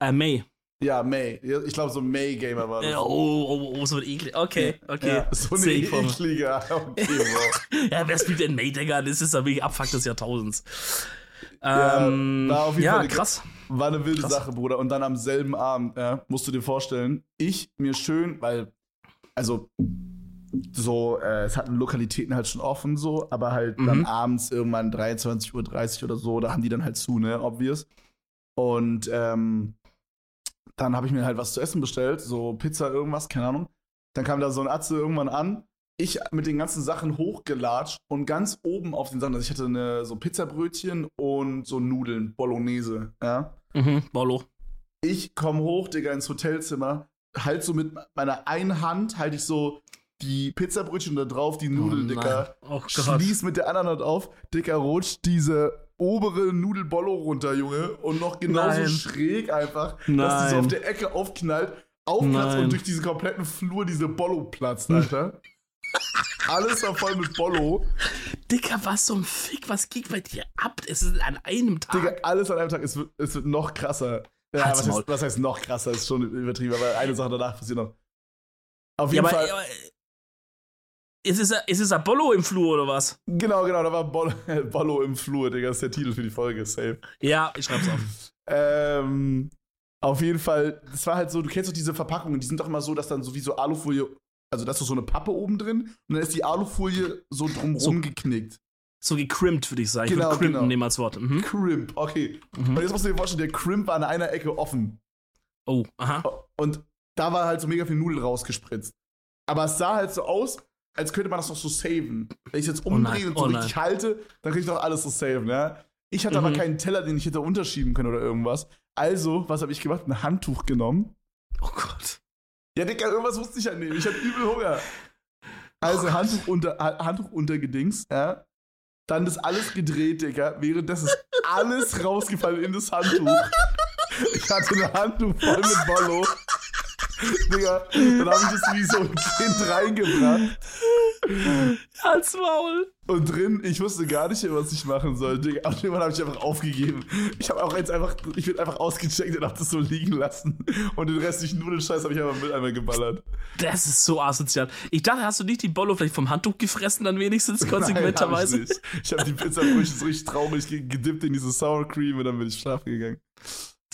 Äh, May. Ja, May. Ich glaube, so May-Gamer war das. Äh, oh, oh, oh, so ein eklig. Okay, okay. Ja, so eine Seh ich vor mir. eklige. Okay, wow. Ja, wer spielt denn May, Digga? Das ist ja wirklich Abfuck des Jahrtausends. Ja, Ähm, war auf jeden ja, Fall eine- krass. War eine wilde Krass. Sache, Bruder. Und dann am selben Abend, ja, musst du dir vorstellen, ich mir schön, weil, also, so, äh, es hatten Lokalitäten halt schon offen, so, aber halt dann Mhm. abends irgendwann 23.30 Uhr oder so, da haben die dann halt zu, ne, obvious. Und, ähm, dann habe ich mir halt was zu essen bestellt, so Pizza, irgendwas, keine Ahnung. Dann kam da so ein Atze irgendwann an. Ich mit den ganzen Sachen hochgelatscht und ganz oben auf den Sachen, also ich hatte eine, so Pizzabrötchen und so Nudeln, Bolognese, ja. Mhm, Bollo. Ich komme hoch, Digga, ins Hotelzimmer, halt so mit meiner einen Hand, halte ich so die Pizzabrötchen da drauf, die Nudeln, oh, Digga. Oh Gott. Schließ mit der anderen Hand auf, Digga, rutscht diese obere Nudelbollo runter, Junge. Und noch genauso Nein. schräg einfach, dass die so Nein. auf der Ecke aufknallt, aufplatzt Nein. und durch diesen kompletten Flur diese Bollo platzt, Alter. Alles war voll mit Bollo. Digga, was zum Fick, was geht bei dir ab? Es ist an einem Tag. Digga, alles an einem Tag. Es wird, es wird noch krasser. Ja, was heißt, was heißt noch krasser? Ist schon übertrieben, aber eine Sache danach passiert noch. Auf ja, jeden aber, Fall. aber ist es, ist es Apollo im Flur oder was? Genau, genau, da war Bollo, Bollo im Flur, Digga. Das ist der Titel für die Folge, safe. Ja, ich schreib's auf. Ähm, auf jeden Fall, das war halt so, du kennst doch diese Verpackungen, die sind doch immer so, dass dann so wie so Alufolie, also da ist so eine Pappe oben drin und dann ist die Alufolie so drumrum So. geknickt. So gecrimpt, würde ich sagen. Genau, ich crimpen genau. nehmen als Wort. Mhm. Crimp, okay. Mhm. Und jetzt musst du dir vorstellen, der Crimp war an einer Ecke offen. Oh, aha. Und da war halt so mega viel Nudel rausgespritzt. Aber es sah halt so aus, als könnte man das noch so saven. Wenn ich es jetzt Oh umdrehe und so oh richtig halte, dann krieg ich doch alles so saven, ja. Ich hatte aber Mhm. keinen Teller, den ich hätte unterschieben können oder irgendwas. Also, was habe ich gemacht? Ein Handtuch genommen. Oh Gott. Ja, Digga, irgendwas musste ich ja nehmen. Ich hatte übel Hunger. Also Handtuch unter, Ha- Handtuch untergedings, ja. Dann das alles gedreht, Digga. Währenddessen ist alles rausgefallen in das Handtuch. Ich hatte ein Handtuch voll mit Bollo. Digga, dann habe ich das wie so ein Kind reingebracht. Als Maul. Und drin, ich wusste gar nicht mehr, was ich machen soll, Digga. Und irgendwann habe ich einfach aufgegeben. Ich habe auch jetzt einfach, ich bin einfach ausgecheckt und habe das so liegen lassen. Und den restlichen Nudelscheiß habe ich einfach mit einmal geballert. Das ist so asozial. Ich dachte, hast du nicht die Bollo vielleicht vom Handtuch gefressen, dann wenigstens konsequenterweise? Nein, hab ich nicht. ich habe die so richtig traurig ge- gedippt in diese Sour Cream und dann bin ich schlafen gegangen.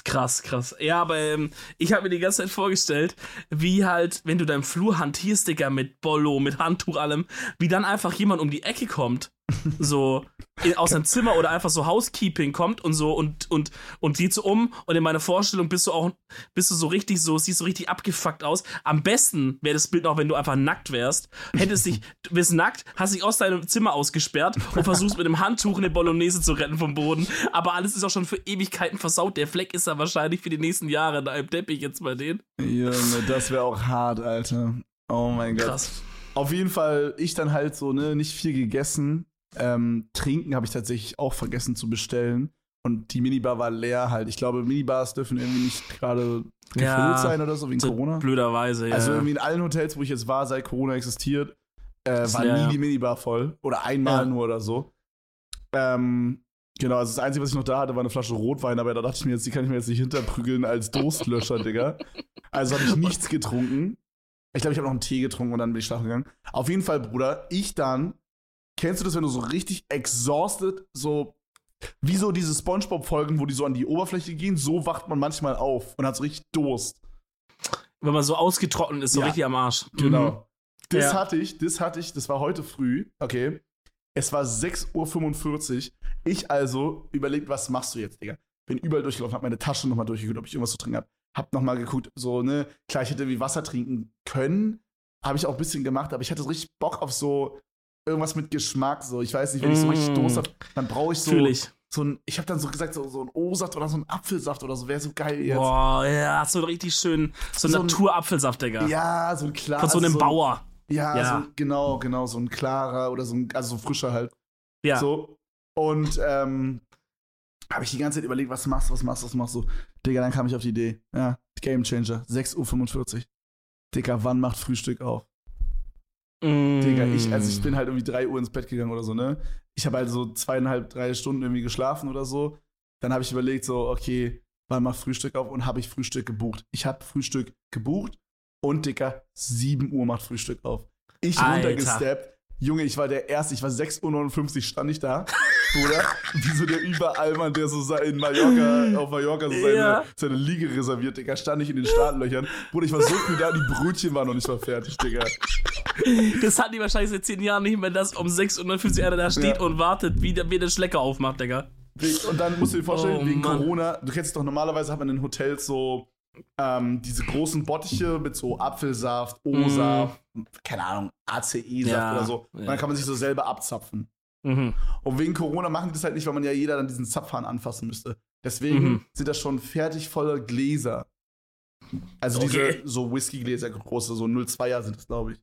Krass, krass. Ja, aber ähm, ich habe mir die ganze Zeit vorgestellt, wie halt, wenn du deinen Flur hantierst, Digga, mit Bollo, mit Handtuch, allem, wie dann einfach jemand um die Ecke kommt, so aus seinem Zimmer oder einfach so Housekeeping kommt und so und und und sieht so um und in meiner Vorstellung bist du auch bist du so richtig so siehst so richtig abgefuckt aus. Am besten wäre das Bild noch, wenn du einfach nackt wärst, hättest dich du bist nackt, hast dich aus deinem Zimmer ausgesperrt und versuchst mit dem Handtuch eine Bolognese zu retten vom Boden, aber alles ist auch schon für Ewigkeiten versaut. Der Fleck ist da wahrscheinlich für die nächsten Jahre da im Teppich jetzt bei denen. Junge, das wäre auch hart, Alter. Oh mein Gott. Krass. Auf jeden Fall, ich dann halt so, ne, nicht viel gegessen. Ähm, trinken habe ich tatsächlich auch vergessen zu bestellen. Und die Minibar war leer halt. Ich glaube, Minibars dürfen irgendwie nicht gerade gefüllt Ja, sein oder so wegen So Corona. Blöderweise, ja. Also irgendwie in allen Hotels, wo ich jetzt war, seit Corona existiert, äh, war Ja, nie die Minibar voll. Oder einmal Ja. nur oder so. Ähm, genau, also das Einzige, was ich noch da hatte, war eine Flasche Rotwein, aber da dachte ich mir jetzt, die kann ich mir jetzt nicht hinterprügeln als Durstlöscher, Digga. Also habe ich nichts getrunken. Ich glaube, ich habe noch einen Tee getrunken und dann bin ich schlafen gegangen. Auf jeden Fall, Bruder, ich dann, kennst du das, wenn du so richtig exhausted, so wie so diese Spongebob-Folgen, wo die so an die Oberfläche gehen, so wacht man manchmal auf und hat so richtig Durst. Wenn man so ausgetrocknet ist, so Ja. richtig am Arsch. Mhm. Genau. Das Ja. hatte ich, das hatte ich, das war heute früh, okay. Es war 6.45 Uhr. Ich also überlegt, was machst du jetzt, Digga? Bin überall durchgelaufen, hab meine Tasche nochmal durchgeguckt, ob ich irgendwas zu trinken hab. Hab nochmal geguckt, so, ne, klar, ich hätte wie Wasser trinken können. Habe ich auch ein bisschen gemacht, aber ich hatte richtig Bock auf so irgendwas mit Geschmack, so. Ich weiß nicht, wenn ich so richtig Mm. Durst hab, dann brauche ich so, Fühl ich. so ein, ich habe dann so gesagt, so, so ein O-Saft oder so ein Apfelsaft oder so, wäre so geil jetzt. Boah, ja, so richtig schön. So, So ein- Naturapfelsaft, Digga. Ja, so ein klar. Von so einem also Bauer. Ja, Ja. So, genau, genau, so ein klarer oder so ein, also so frischer halt. Ja. So. Und ähm, habe ich die ganze Zeit überlegt, was machst du, was machst du, was machst du. Digga, dann kam ich auf die Idee. Ja, Game Changer, 6.45 Uhr. Digga, wann macht Frühstück auf? Mm. Digga, ich, also ich bin halt irgendwie 3 Uhr ins Bett gegangen oder so, ne? Ich habe halt so zweieinhalb, drei Stunden irgendwie geschlafen oder so. Dann habe ich überlegt, so, okay, wann macht Frühstück auf? Und habe ich Frühstück gebucht. Ich habe Frühstück gebucht und, Digga, 7 Uhr macht Frühstück auf. Ich Alter. runtergesteppt. Junge, ich war der Erste, ich war 6.59 Uhr, stand ich da, Bruder, wie so der Überallmann, der so in Mallorca, auf Mallorca so seine, Ja. seine Liege reserviert, Digga, stand ich in den Startlöchern. Bruder, ich war so früh da, die Brötchen waren noch nicht mal fertig, Digga. Das hatten die wahrscheinlich seit 10 Jahren nicht mehr, dass um 6.50 Uhr einer da steht Ja. und wartet, wie der, wie der Schlecker aufmacht, Digga. Und dann musst du dir vorstellen, Oh, wegen Mann. Corona, du kennst doch, normalerweise hat man in Hotels so ähm, diese großen Bottiche mit so Apfelsaft, O-Saft, keine Ahnung, ACE-Saft Mm. Ja, oder so. Und ja. dann kann man sich so selber abzapfen. Mhm. Und wegen Corona machen die das halt nicht, weil man ja jeder dann diesen Zapfhahn anfassen müsste. Deswegen Mhm. sind das schon fertig volle Gläser. Also Okay. diese so Whisky-Gläser, große, so 02er sind das, glaube ich.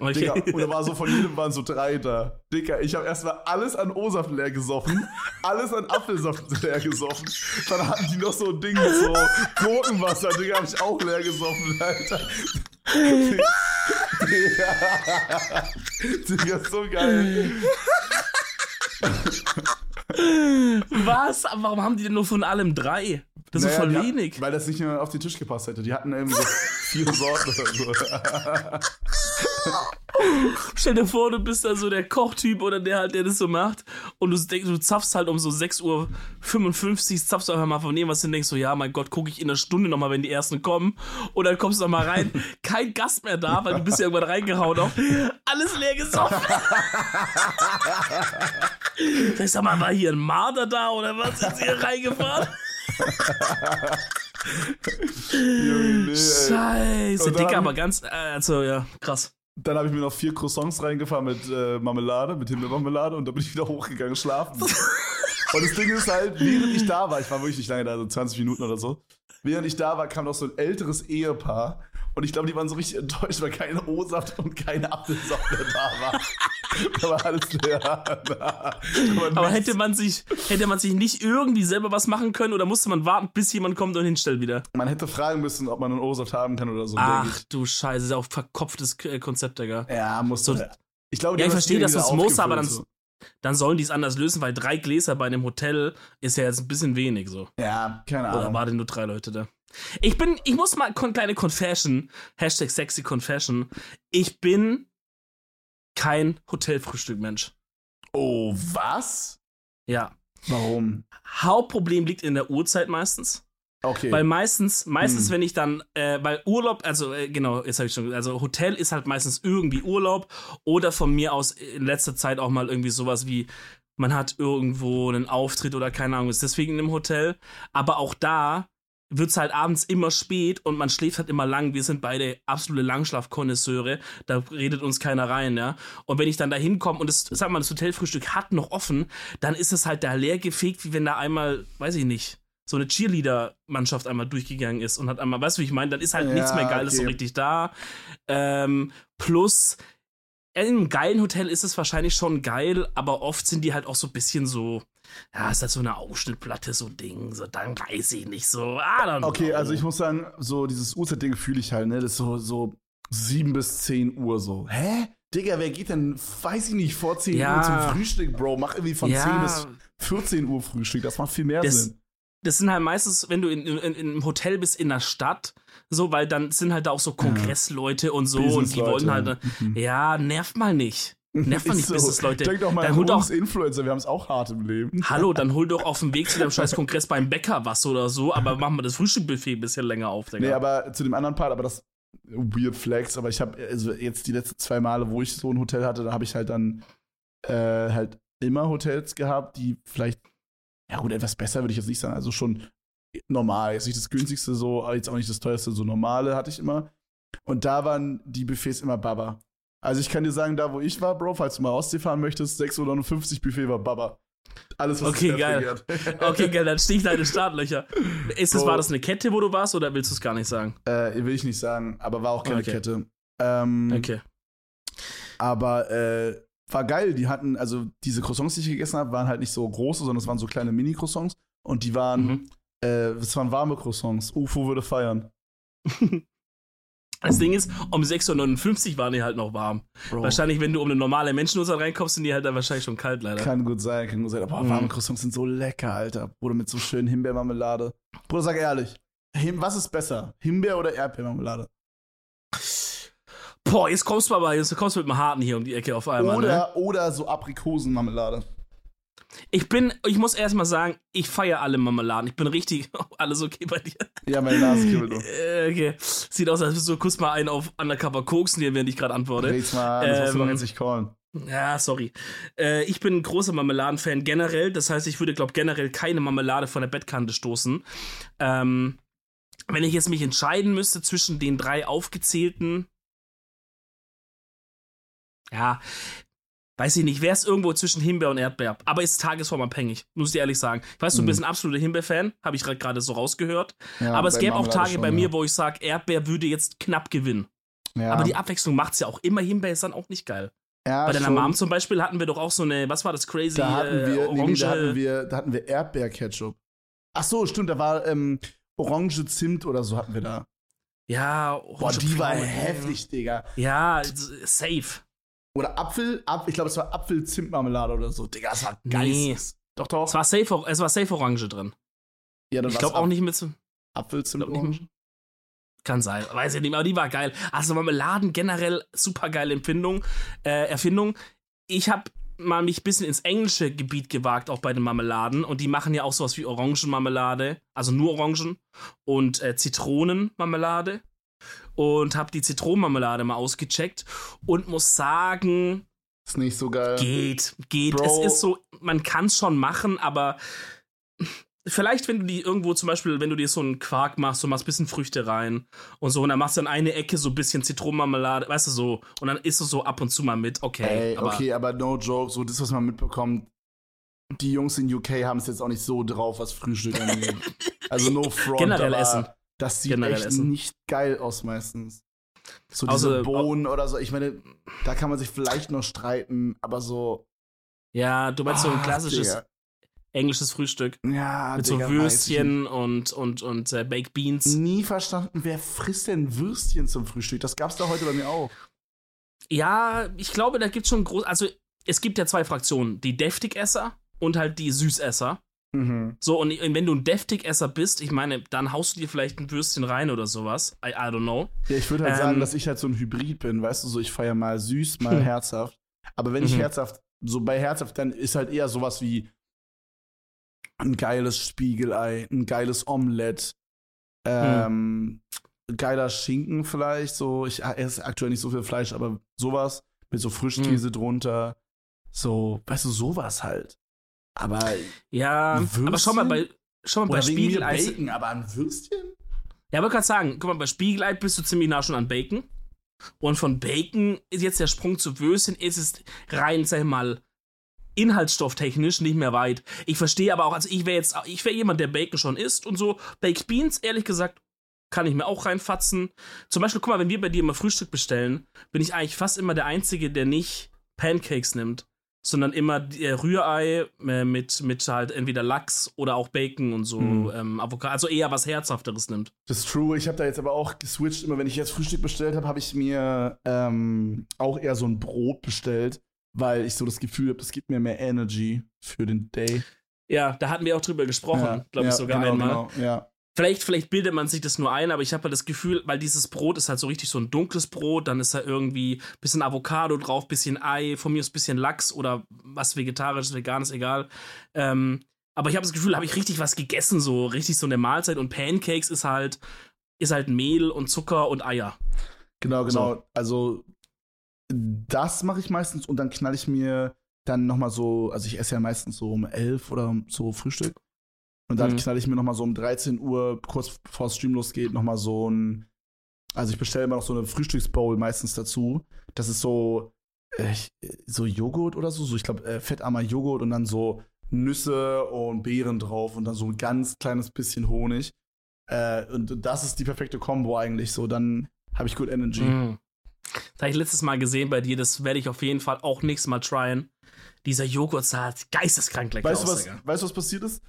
Okay. Digga, und da war so von jedem waren so drei da. Digga, ich habe erstmal alles an O-Saft leer gesoffen, alles an Apfelsaft leer gesoffen. Dann hatten die noch so ein Ding mit so Gurkenwasser, Digga, habe ich auch leer gesoffen, Alter. Digga, Digga, so geil. Was? Warum haben die denn nur von allem drei? Das ist Naja, voll die hatten- wenig. Weil das nicht mehr auf den Tisch gepasst hätte. Die hatten irgendwie so vier Sorten oder so. Stell dir vor, du bist da so der Kochtyp oder der halt, der das so macht und du denkst, du zapfst halt um so 6.55 Uhr, zapfst einfach mal von dem, was du denkst, so, ja, mein Gott, gucke ich in einer Stunde nochmal, wenn die ersten kommen. Und dann kommst du nochmal rein, kein Gast mehr da, weil du bist ja irgendwann reingehauen auch. Alles leer gesoffen. ich sag mal, war hier ein Marder da oder was? Ist hier reingefahren? Junge, nee. Scheiße, Dicker, aber ganz, äh, also, ja, krass. Dann habe ich mir noch vier Croissants reingefahren mit äh, Marmelade, mit Himbeermarmelade und dann bin ich wieder hochgegangen schlafen. und das Ding ist halt, während ich da war, ich war wirklich nicht lange da, so 20 Minuten oder so, während ich da war, kam noch so ein älteres Ehepaar und ich glaube, die waren so richtig enttäuscht, weil kein O-Saft und keine Apfelsaft mehr da war. da war alles leer. Aber nichts. hätte man sich, hätte man sich nicht irgendwie selber was machen können oder musste man warten, bis jemand kommt und hinstellt wieder? man hätte fragen müssen, ob man einen O-Saft haben kann oder so. Ach du Scheiße, das ist ja auch verkopftes äh, Konzept, Digga. Ja, muss So- so, Ich glaube, die Ja, ich verstehe, dass das muss, aber dann, dann sollen die es anders lösen, weil drei Gläser bei einem Hotel ist ja jetzt ein bisschen wenig so. Ja, keine Oder Ahnung. waren nur drei Leute da? Ich bin, ich muss mal kon kleine Confession, Hashtag sexy Confession. Ich bin kein Hotelfrühstück-Mensch. Oh, was? Ja. Warum? Hauptproblem liegt in der Uhrzeit meistens. Okay. Weil meistens, meistens, Hm. wenn ich dann, äh, weil Urlaub, also äh, genau, jetzt habe ich schon, also Hotel ist halt meistens irgendwie Urlaub oder von mir aus in letzter Zeit auch mal irgendwie sowas wie, man hat irgendwo einen Auftritt oder keine Ahnung, ist deswegen im Hotel. Aber auch da wird es halt abends immer spät und man schläft halt immer lang. Wir sind beide absolute Langschlafkonnoisseure. Da redet uns keiner rein, ja. Und wenn ich dann da hinkomme und das, sag mal, das Hotelfrühstück hat noch offen, dann ist es halt da leer gefegt, wie wenn da einmal, weiß ich nicht, so eine Cheerleader-Mannschaft einmal durchgegangen ist und hat einmal, weißt du, wie ich meine? Dann ist halt Ja, nichts mehr Geiles so okay. richtig da. Ähm, plus, in einem geilen Hotel ist es wahrscheinlich schon geil, aber oft sind die halt auch so ein bisschen so, ja, ist das so eine Aufschnittplatte, so Ding, so, dann weiß ich nicht, so, ah, Okay, also ich muss sagen, so dieses Uhrzeit-Ding fühle ich halt, ne, das ist so, so 7 bis 10 Uhr so. Hä? Digga, wer geht denn, weiß ich nicht, vor 10 Ja. Uhr zum Frühstück, Bro? Mach irgendwie von Ja. 10 bis 14 Uhr Frühstück, das macht viel mehr Das- Sinn. das sind halt meistens, wenn du in, in, in einem Hotel bist in der Stadt, so, weil dann sind halt da auch so Kongressleute und so und die wollen halt, Mhm. ja, nervt mal nicht. Mal Ist nicht so. Businessleute. Denk doch mal Dann an hol doch, Influencer, wir haben es auch hart im Leben. hallo, dann hol doch auf dem Weg zu deinem scheiß Kongress beim Bäcker was oder so, aber machen wir das Frühstückbuffet ein bisschen länger auf, Digga. Nee, aber zu dem anderen Part, aber das Weird Flex, aber ich habe also jetzt die letzten zwei Male, wo ich so ein Hotel hatte, da habe ich halt dann äh, halt immer Hotels gehabt, die vielleicht, ja gut, etwas besser würde ich jetzt nicht sagen, also schon normal, jetzt nicht das günstigste so, aber jetzt auch nicht das teuerste, so normale hatte ich immer. Und da waren die Buffets immer Baba. Also ich kann dir sagen, da wo ich war, Bro, falls du mal Ostsee fahren möchtest, 6,59 Buffet war Baba. Alles, was Okay, geil. Okay, geil, dann stich deine Startlöcher. Ist das, Bro. war das eine Kette, wo du warst, oder willst du es gar nicht sagen? Äh, will ich nicht sagen, aber war auch keine Okay. Kette. Ähm, Okay. Aber äh, war geil. Die hatten, also diese Croissants, die ich gegessen habe, waren halt nicht so große, sondern es waren so kleine Mini-Croissants. Und die waren, Mhm. äh, es waren warme Croissants. UFO würde feiern. Das Ding ist, um 6.59 Uhr waren die halt noch warm. Bro, Wahrscheinlich, wenn du um eine normale Menschenuhrzeit reinkommst, sind die halt dann wahrscheinlich schon kalt, leider. Kann gut sein, kann gut sein. Aber Mhm. warme Croissants sind so lecker, Alter. Bruder, mit so schönen Himbeermarmelade. Bruder, sag ehrlich. Was ist besser? Himbeer oder Erdbeermarmelade? Boah, jetzt kommst du aber, jetzt kommst du mit dem Harten hier um die Ecke auf einmal. Ne? Oder, oder so Aprikosenmarmelade. Ich bin, ich muss erstmal sagen, ich feiere alle Marmeladen. Ich bin richtig, alles okay bei dir. Ja, meine Nase kribbelt noch. Äh, okay. Sieht aus, als würdest du kurz mal einen auf Undercover koksen hier, während ich gerade antworte. Red's mal, an, das musst du Ähm, jetzt nicht callen. Ja, sorry. Äh, ich bin ein großer Marmeladenfan generell. Das heißt, ich würde, glaube generell keine Marmelade von der Bettkante stoßen. Ähm, wenn ich jetzt mich entscheiden müsste zwischen den drei aufgezählten, ja, weiß ich nicht, wäre es irgendwo zwischen Himbeer und Erdbeer. Aber ist tagesformabhängig, muss ich ehrlich sagen. Ich weiß, du Mhm. bist ein absoluter Himbeer-Fan, habe ich gerade so rausgehört. Ja, Aber es gäbe auch Tage schon, bei ja. mir, wo ich sage, Erdbeer würde jetzt knapp gewinnen. Ja. Aber die Abwechslung macht's ja auch immer. Himbeer ist dann auch nicht geil. ja, Bei deiner schon. Mom zum Beispiel hatten wir doch auch so eine, was war das, crazy Da hatten äh, wir, nee, nee, Orange. da hatten wir, da hatten wir Erdbeerketchup. Ach so, stimmt, da war ähm, Orange Zimt oder so hatten wir da. ja, Boah, Orange die war Pflaume. heftig, Digga. Ja, safe. Oder Apfel, Ap ich glaube, es war Apfel-Zimt-Marmelade oder so. Digga, das war geil. Nee. Doch, doch. Es war safe, es war safe Orange drin. ja, dann Ich glaube auch nicht mit so, Apfel-Zimt glaub nicht Orange. kann sein, weiß ich nicht, mehr, aber die war geil. Also Marmeladen generell super geile Empfindung, äh, Erfindung. Ich habe mal mich ein bisschen ins englische Gebiet gewagt, auch bei den Marmeladen. Und die machen ja auch sowas wie Orangenmarmelade, also nur Orangen und äh, Zitronenmarmelade. Und habe die Zitronenmarmelade mal ausgecheckt und muss sagen, Ist nicht so geil. Geht, geht. Bro. Es ist so, man kann es schon machen, aber vielleicht, wenn du die irgendwo zum Beispiel, wenn du dir so einen Quark machst, so machst ein bisschen Früchte rein und so, und dann machst du in eine Ecke so ein bisschen Zitronenmarmelade, weißt du so, und dann isst du so ab und zu mal mit, okay. Ey, aber okay, aber no joke, so das, was man mitbekommt, die Jungs in UK haben es jetzt auch nicht so drauf, was Frühstück angeht. also no front, Generell aber essen. Das sieht Generell echt essen. nicht geil aus meistens. So Also, diese Bohnen oder so, ich meine, da kann man sich vielleicht noch streiten, aber so Ja, du meinst so ein Ah, klassisches Digga. englisches Frühstück Ja, mit Digga, so Würstchen und, und, und äh, Baked ich Beans. Nie verstanden, wer frisst denn Würstchen zum Frühstück? Das gab's da heute bei mir auch. Ja, ich glaube, da gibt schon groß, also es gibt ja zwei Fraktionen, die Deftigesser und halt die Süßesser. Mhm. So, und wenn du ein Deftigesser bist, ich meine, dann haust du dir vielleicht ein Würstchen rein oder sowas. I, I don't know. Ja, ich würde halt Ähm. sagen, dass ich halt so ein Hybrid bin, weißt du, so ich feiere mal süß, mal herzhaft. Aber wenn ich Mhm. herzhaft, so bei herzhaft, dann ist halt eher sowas wie ein geiles Spiegelei, ein geiles Omelett, ähm, geiler Schinken vielleicht, so, ich esse aktuell nicht so viel Fleisch, aber sowas mit so Frischkäse drunter, so, weißt du, sowas halt. Aber, Ja, aber schau mal bei, schau mal bei Spiegelei. Bacon, aber ein Würstchen? Ja, aber gerade sagen, guck mal, bei Spiegelei bist du ziemlich nah schon an Bacon. Und von Bacon ist jetzt der Sprung zu Würstchen, ist es rein, sag ich mal, inhaltsstofftechnisch nicht mehr weit. Ich verstehe aber auch, also ich wäre jetzt, ich wäre jemand, der Bacon schon isst und so. Baked Beans, ehrlich gesagt, kann ich mir auch reinfatzen. Zum Beispiel, guck mal, wenn wir bei dir immer Frühstück bestellen, bin ich eigentlich fast immer der Einzige, der nicht Pancakes nimmt. Sondern immer äh, Rührei äh, mit, mit halt entweder Lachs oder auch Bacon und so Mhm. ähm, Avocado, also eher was Herzhafteres nimmt. Das ist true. Ich habe da jetzt aber auch geswitcht. Immer wenn ich jetzt Frühstück bestellt habe, habe ich mir ähm, auch eher so ein Brot bestellt, weil ich so das Gefühl habe, das gibt mir mehr Energy für den Day. Ja, da hatten wir auch drüber gesprochen, glaube ich ja, sogar genau, einmal. Genau, ja. Vielleicht, vielleicht bildet man sich das nur ein, aber ich habe halt das Gefühl, weil dieses Brot ist halt so richtig so ein dunkles Brot, dann ist da irgendwie bisschen Avocado drauf, bisschen Ei, von mir ist bisschen Lachs oder was vegetarisches, veganes, egal. Ähm, aber ich habe das Gefühl, da habe ich richtig was gegessen, so richtig so eine Mahlzeit und Pancakes ist halt ist halt Mehl und Zucker und Eier. Genau, genau. Also das mache ich meistens und dann knall ich mir dann noch mal so, also ich esse ja meistens so um 11 oder so Frühstück. Und dann Mhm. knall ich mir noch mal so um 13 Uhr, kurz bevor Stream losgeht, noch mal so ein, also ich bestelle immer noch so eine Frühstücksbowl meistens dazu. Das ist so, äh, so Joghurt oder so, so ich glaube äh, fettarmer Joghurt und dann so Nüsse und Beeren drauf und dann so ein ganz kleines bisschen Honig. Äh, und das ist die perfekte Kombo eigentlich so. Dann habe ich gut Energy. Mhm. Das habe ich letztes Mal gesehen bei dir, das werde ich auf jeden Fall auch nächstes Mal tryen. Dieser Joghurt sah geisteskrank lecker Weißt du, aus, was, weißt du, was passiert ist?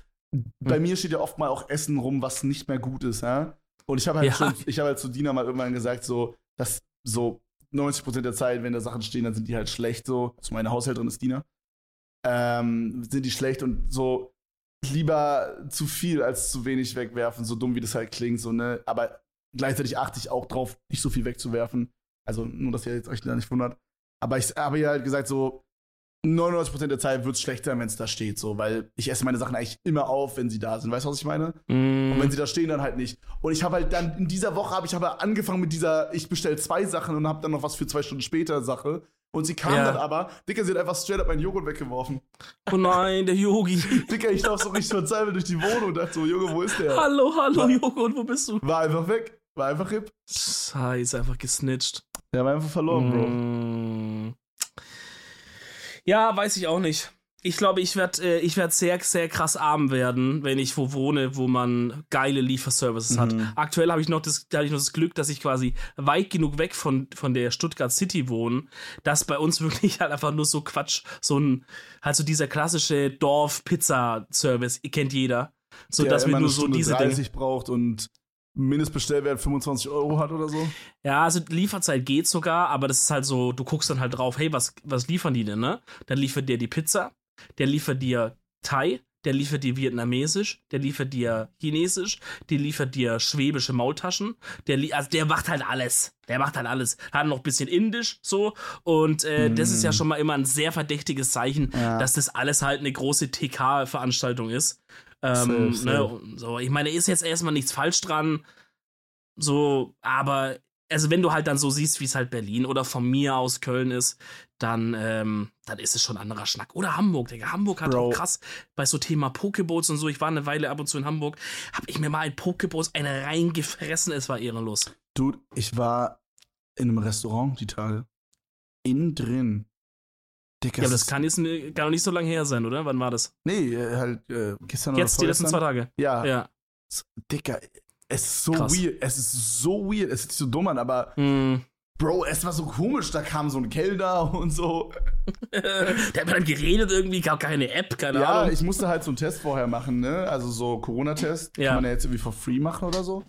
Bei mir steht ja oft mal auch Essen rum, was nicht mehr gut ist, ja? Und ich habe halt Ja. schon, ich habe halt zu Dina mal irgendwann gesagt, so, dass so 90% der Zeit, wenn da Sachen stehen, dann sind die halt schlecht, so. Also meine Haushälterin ist Dina. Ähm, sind die schlecht und so lieber zu viel als zu wenig wegwerfen, so dumm wie das halt klingt, so, ne? Aber gleichzeitig achte ich auch drauf, nicht so viel wegzuwerfen. Also, nur, dass ihr jetzt euch da nicht wundert. Aber ich habe ihr halt gesagt, so, 99% der Zeit wird es schlecht sein, wenn es da steht, so, weil ich esse meine Sachen eigentlich immer auf, wenn sie da sind. Weißt du, was ich meine? Mhm. Und wenn sie da stehen, dann halt nicht. Und ich habe halt dann in dieser Woche habe ich aber angefangen mit dieser, ich bestelle zwei Sachen und habe dann noch was für zwei Stunden später Sache. Und sie kam Ja. dann aber, Dicker, sie hat einfach straight up meinen Joghurt weggeworfen. Oh nein, der Yogi. Dicker, ich laufe so richtig verzweifelt durch die Wohnung und dachte so, Junge, wo ist der? hallo, hallo, Wa- Joghurt, wo bist du? War einfach weg. War einfach hip. Scheiße, einfach gesnitcht. Der war einfach verloren, Bro. Ja, weiß ich auch nicht. Ich glaube, ich werde äh, ich werd sehr, sehr krass arm werden, wenn ich wo wohne, wo man geile Lieferservices hat. Mhm. Aktuell habe ich, noch das- da hab ich noch das Glück, dass ich quasi weit genug weg von, von der Stuttgart City wohne, dass bei uns wirklich halt einfach nur so Quatsch, so ein, halt so dieser klassische Dorf-Pizza-Service, kennt jeder. So dass wir nur so diese Dinge. 30 braucht und Mindestbestellwert 25 Euro hat oder so. Ja, also Lieferzeit geht sogar, aber das ist halt so, du guckst dann halt drauf, hey, was, was liefern die denn, ne? Dann liefert der die Pizza, der liefert dir Thai, der liefert dir Vietnamesisch, der liefert dir Chinesisch, der liefert dir schwäbische Maultaschen, der, also der macht halt alles. Der macht halt alles. Hat noch ein bisschen Indisch, so. Und äh, das ist ja schon mal immer ein sehr verdächtiges Zeichen, Ja. dass das alles halt eine große TK-Veranstaltung ist. Ähm, Safe, ne, safe. so, ich meine, ist jetzt erstmal nichts falsch dran. So, aber also wenn du halt dann so siehst, wie es halt Berlin oder von mir aus Köln ist, dann, ähm, dann ist es schon ein anderer Schnack. Oder Hamburg, Digga. Hamburg hat Bro. auch krass bei so Thema Pokeboats und so. Ich war eine Weile ab und zu in Hamburg, hab ich mir mal ein Pokeboat eine reingefressen, es war ehrenlos. Dude, ich war in einem Restaurant die Tage. Innen drin. Dicker, Ja, aber das kann jetzt gar nicht so lange her sein, oder? Wann war das? Nee, äh, halt äh, gestern Jetzt, die oder letzten zwei. Tage. Ja, Ja. Dicker, es ist so Krass. weird. Es ist so weird. Es ist nicht so dumm an, aber Hm. Bro, es war so komisch. Da kam so ein Kellner und so. Der hat dann geredet irgendwie, gab keine App, keine ja, Ahnung. ich musste halt so einen Test vorher machen, ne? Also so Corona-Test. Ja. Kann man ja jetzt irgendwie for free machen oder so.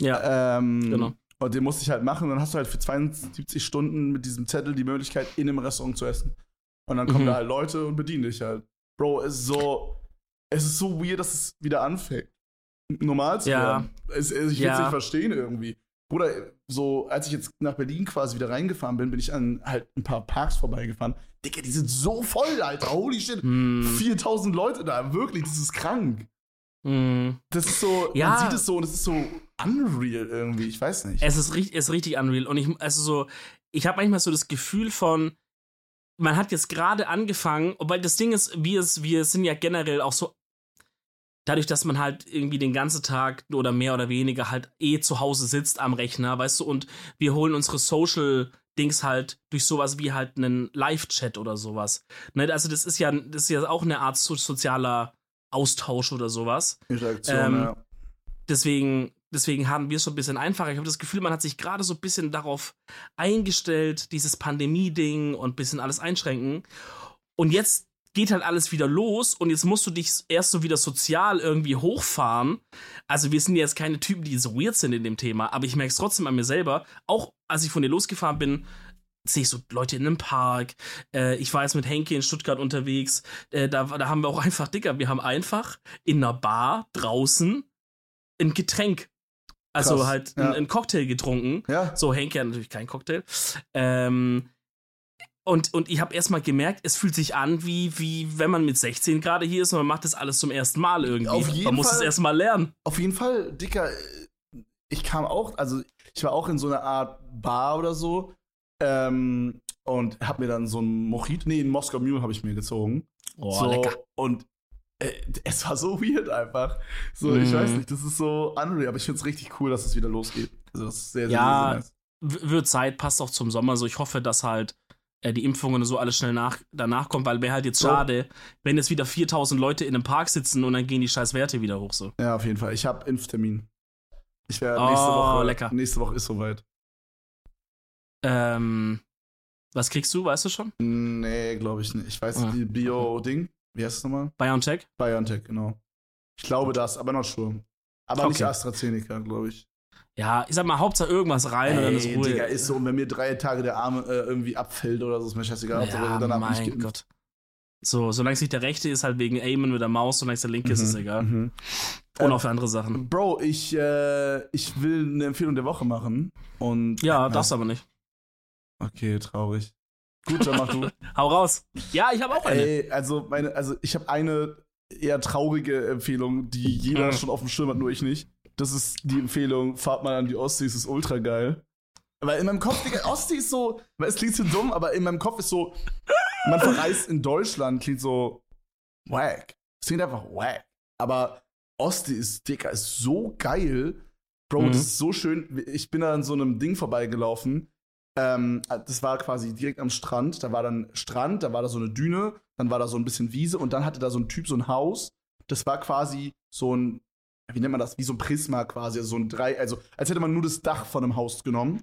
ja, Ähm, Genau. Und den musste ich halt machen. Dann hast du halt für 72 Stunden mit diesem Zettel die Möglichkeit, in einem Restaurant zu essen. Und dann kommen Mhm. da halt Leute und bedienen dich halt. Bro, es ist so. Es ist so weird, dass es wieder anfängt. Normal zu Ja. werden. Es, es, ich will es Ja. nicht verstehen irgendwie. Bruder, so, als ich jetzt nach Berlin quasi wieder reingefahren bin, bin ich an halt ein paar Parks vorbeigefahren. Digga, die sind so voll, Alter. Holy shit. Hm. 4000 Leute da. Wirklich, das ist krank. Hm. Das ist so, Ja. man sieht es so und es ist so unreal irgendwie. Ich weiß nicht. Es ist richtig, es ist richtig unreal. Und ich, also so, ich habe manchmal so das Gefühl von, man hat jetzt gerade angefangen, weil das Ding ist, wir, wir sind ja generell auch so, dadurch, dass man halt irgendwie den ganzen Tag oder mehr oder weniger halt eh zu Hause sitzt am Rechner, weißt du, und wir holen unsere Social Dings halt durch sowas wie halt einen Live-Chat oder sowas. Ne, also das ist ja, das ist ja auch eine Art so, sozialer Austausch oder sowas. Interaktion, Ähm, ja. deswegen, deswegen haben wir es schon ein bisschen einfacher. Ich habe das Gefühl, man hat sich gerade so ein bisschen darauf eingestellt, dieses Pandemie-Ding und ein bisschen alles einschränken. Und jetzt geht halt alles wieder los und jetzt musst du dich erst so wieder sozial irgendwie hochfahren. Also wir sind jetzt keine Typen, die so weird sind in dem Thema, aber ich merke es trotzdem an mir selber. Auch als ich von dir losgefahren bin, sehe ich so Leute in einem Park. Äh, ich war jetzt mit Henke in Stuttgart unterwegs. Äh, da, da haben wir auch einfach, Dicker, wir haben einfach in einer Bar draußen ein Getränk. Also Krass, halt ja. ein, ein Cocktail getrunken. Ja. So, Henke hat natürlich kein Cocktail. Ähm, und, und ich habe erstmal gemerkt, es fühlt sich an, wie, wie wenn man mit 16 gerade hier ist und man macht das alles zum ersten Mal irgendwie. Auf jeden man muss es Fall. erstmal lernen. Auf jeden Fall, Dicker, ich kam auch, also ich war auch in so einer Art Bar oder so ähm, und hab mir dann so ein Mojito, nee, ein Moskau Mule habe ich mir gezogen. Oh, so, lecker. Und es war so weird einfach. So, ich Mhm. weiß nicht, das ist so unreal, aber ich finde es richtig cool, dass es wieder losgeht. Also das ist sehr, sehr, Ja, sehr, sehr nice. W- Wird Zeit, passt auch zum Sommer. So, ich hoffe, dass halt äh, die Impfungen und so alles schnell nach, danach kommt, weil wäre halt jetzt So. schade, wenn jetzt wieder 4000 Leute in einem Park sitzen und dann gehen die scheiß Werte wieder hoch so. Ja, auf jeden Fall. Ich habe Impftermin. Ich werde Oh, nächste Woche. lecker. Nächste Woche ist soweit. Ähm, was kriegst du, weißt du schon? Nee, glaube ich nicht. Ich weiß Ah, die Bio-Ding. Wie heißt es nochmal? BioNTech? BioNTech, genau. Ich glaube das, aber not sure. Aber nicht Okay. AstraZeneca, glaube ich. Ja, ich sag mal, Hauptsache irgendwas rein und dann ist Ey, Ruhe. Digga, ist so, und wenn mir drei Tage der Arm äh, irgendwie abfällt oder so, ist mir scheißegal. Ja, danach ich mein geimpft. Gott. So, solange es nicht der rechte ist, halt wegen Aimen mit der Maus, solange es der linke ist, ist es egal. Mhm. Und Äh, auch für andere Sachen. Bro, ich, äh, ich will eine Empfehlung der Woche machen. Und Ja, das aber nicht. Okay, traurig. Gut, dann mach du. Hau raus. Ja, ich habe auch eine. Ey, also meine, also ich habe eine eher traurige Empfehlung, die jeder schon auf dem Schirm hat, nur ich nicht. Das ist die Empfehlung, fahrt mal an die Ostsee, es ist ultra geil. Weil in meinem Kopf, Digga, Ostsee ist so, weil es klingt so dumm, aber in meinem Kopf ist so, man verreist in Deutschland, klingt so wack. Es klingt einfach wack. Aber Ostsee ist, Digga, ist so geil. Bro, Mhm. das ist so schön. Ich bin da an so einem Ding vorbeigelaufen. Ähm, das war quasi direkt am Strand. Da war dann Strand, da war da so eine Düne, dann war da so ein bisschen Wiese und dann hatte da so ein Typ so ein Haus. Das war quasi so ein, wie nennt man das, wie so ein Prisma quasi, also so ein drei, also als hätte man nur das Dach von einem Haus genommen.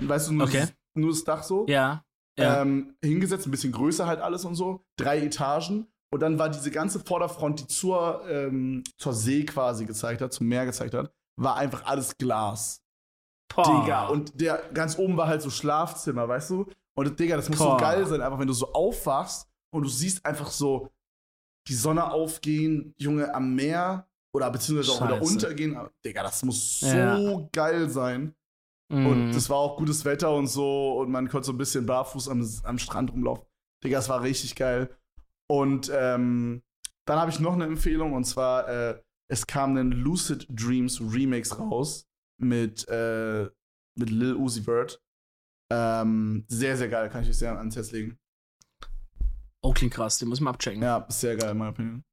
Weißt du, nur, Okay. das, nur das Dach so. Ja. Ja. Ähm, hingesetzt, ein bisschen größer halt alles und so. Drei Etagen. Und dann war diese ganze Vorderfront, die zur, ähm, zur See quasi gezeigt hat, zum Meer gezeigt hat, war einfach alles Glas. Boah. Digga, und der ganz oben war halt so Schlafzimmer, weißt du? Und Digga, das muss Boah. so geil sein, einfach wenn du so aufwachst und du siehst einfach so die Sonne aufgehen, Junge, am Meer oder beziehungsweise auch wieder Scheiße. untergehen. Aber, Digga, das muss so Ja. geil sein. Mhm. Und das war auch gutes Wetter und so und man konnte so ein bisschen barfuß am, am Strand rumlaufen. Digga, das war richtig geil. Und ähm, dann habe ich noch eine Empfehlung und zwar, äh, es kam ein Lucid Dreams Remix raus mit, äh, mit Lil Uzi Vert. Ähm, sehr, sehr geil, kann ich euch sehr ans Herz legen. oh, klingt krass, den muss ich mal abchecken. Ja, sehr geil, in meiner Opinion.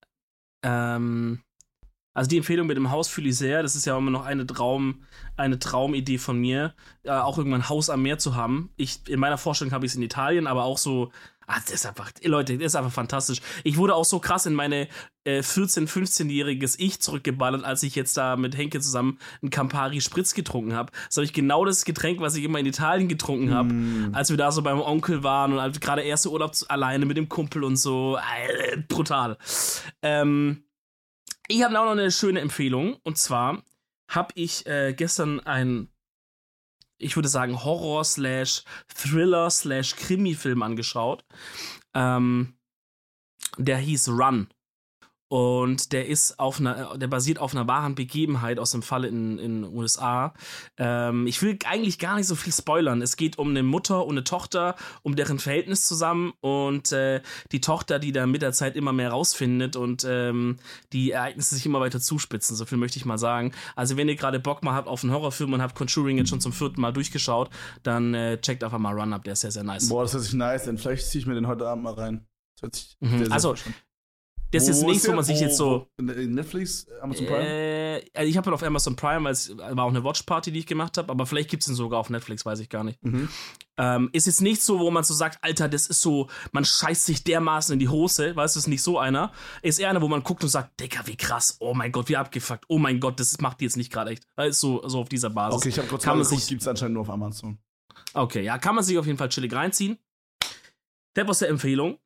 Ähm, also die Empfehlung mit dem Haus fühle ich sehr. Das ist ja immer noch eine Traum, eine Traumidee von mir, äh, auch irgendwann ein Haus am Meer zu haben. Ich in meiner Vorstellung habe ich es in Italien, aber auch so. Ah, das ist einfach, Leute, das ist einfach fantastisch. Ich wurde auch so krass in meine äh, 14-, 15-jähriges Ich zurückgeballert, als ich jetzt da mit Henke zusammen einen Campari Spritz getrunken habe. Das habe ich genau das Getränk, was ich immer in Italien getrunken habe Mm. als wir da so beim Onkel waren und als gerade erste Urlaub alleine mit dem Kumpel und so. Äh, brutal. Ähm, ich habe auch noch eine schöne Empfehlung. Und zwar habe ich äh, gestern ein, ich würde sagen, Horror slash Thriller slash Krimi-Film angeschaut. Ähm, der hieß Run. Und der ist auf einer, der basiert auf einer wahren Begebenheit aus dem Fall in den USA. Ähm, ich will eigentlich gar nicht so viel spoilern. Es geht um eine Mutter und eine Tochter, um deren Verhältnis zusammen und äh, die Tochter, die da mit der Zeit immer mehr rausfindet und ähm, die Ereignisse sich immer weiter zuspitzen. So viel möchte ich mal sagen. Also wenn ihr gerade Bock mal habt auf einen Horrorfilm und habt Conjuring jetzt schon zum vierten Mal durchgeschaut, dann äh, checkt einfach mal Run Up. Der ist sehr sehr nice. Boah, das hört sich nice an. Vielleicht ziehe ich mir den heute Abend mal rein. Das hört sich Mhm. sehr, sehr Also. Das ist jetzt Wo nichts, wo der? man sich jetzt so wo- Netflix, Amazon Prime? Äh, also ich habe ihn auf Amazon Prime, weil es war auch eine Watchparty, die ich gemacht habe, aber vielleicht gibt es ihn sogar auf Netflix, weiß ich gar nicht. Mhm. Ähm, ist jetzt nicht so, wo man so sagt, Alter, das ist so, man scheißt sich dermaßen in die Hose, weißt du, ist nicht so einer. Ist eher einer, wo man guckt und sagt, Digga, wie krass, oh mein Gott, wie abgefuckt, oh mein Gott, das macht die jetzt nicht gerade echt. Ist so, so auf dieser Basis. Okay, ich habe kurz mal man geguckt, gibt es anscheinend nur auf Amazon. Okay, ja, kann man sich auf jeden Fall chillig reinziehen. Das war der Empfehlung.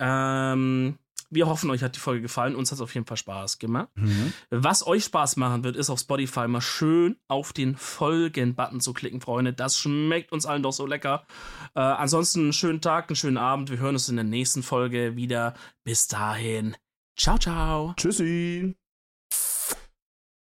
Ähm, wir hoffen, euch hat die Folge gefallen. Uns hat es auf jeden Fall Spaß gemacht. Mhm. Was euch Spaß machen wird, ist auf Spotify mal schön auf den Folgen-Button zu klicken, Freunde. Das schmeckt uns allen doch so lecker. Äh, ansonsten einen schönen Tag, einen schönen Abend. Wir hören uns in der nächsten Folge wieder. Bis dahin. Ciao, ciao. Tschüssi.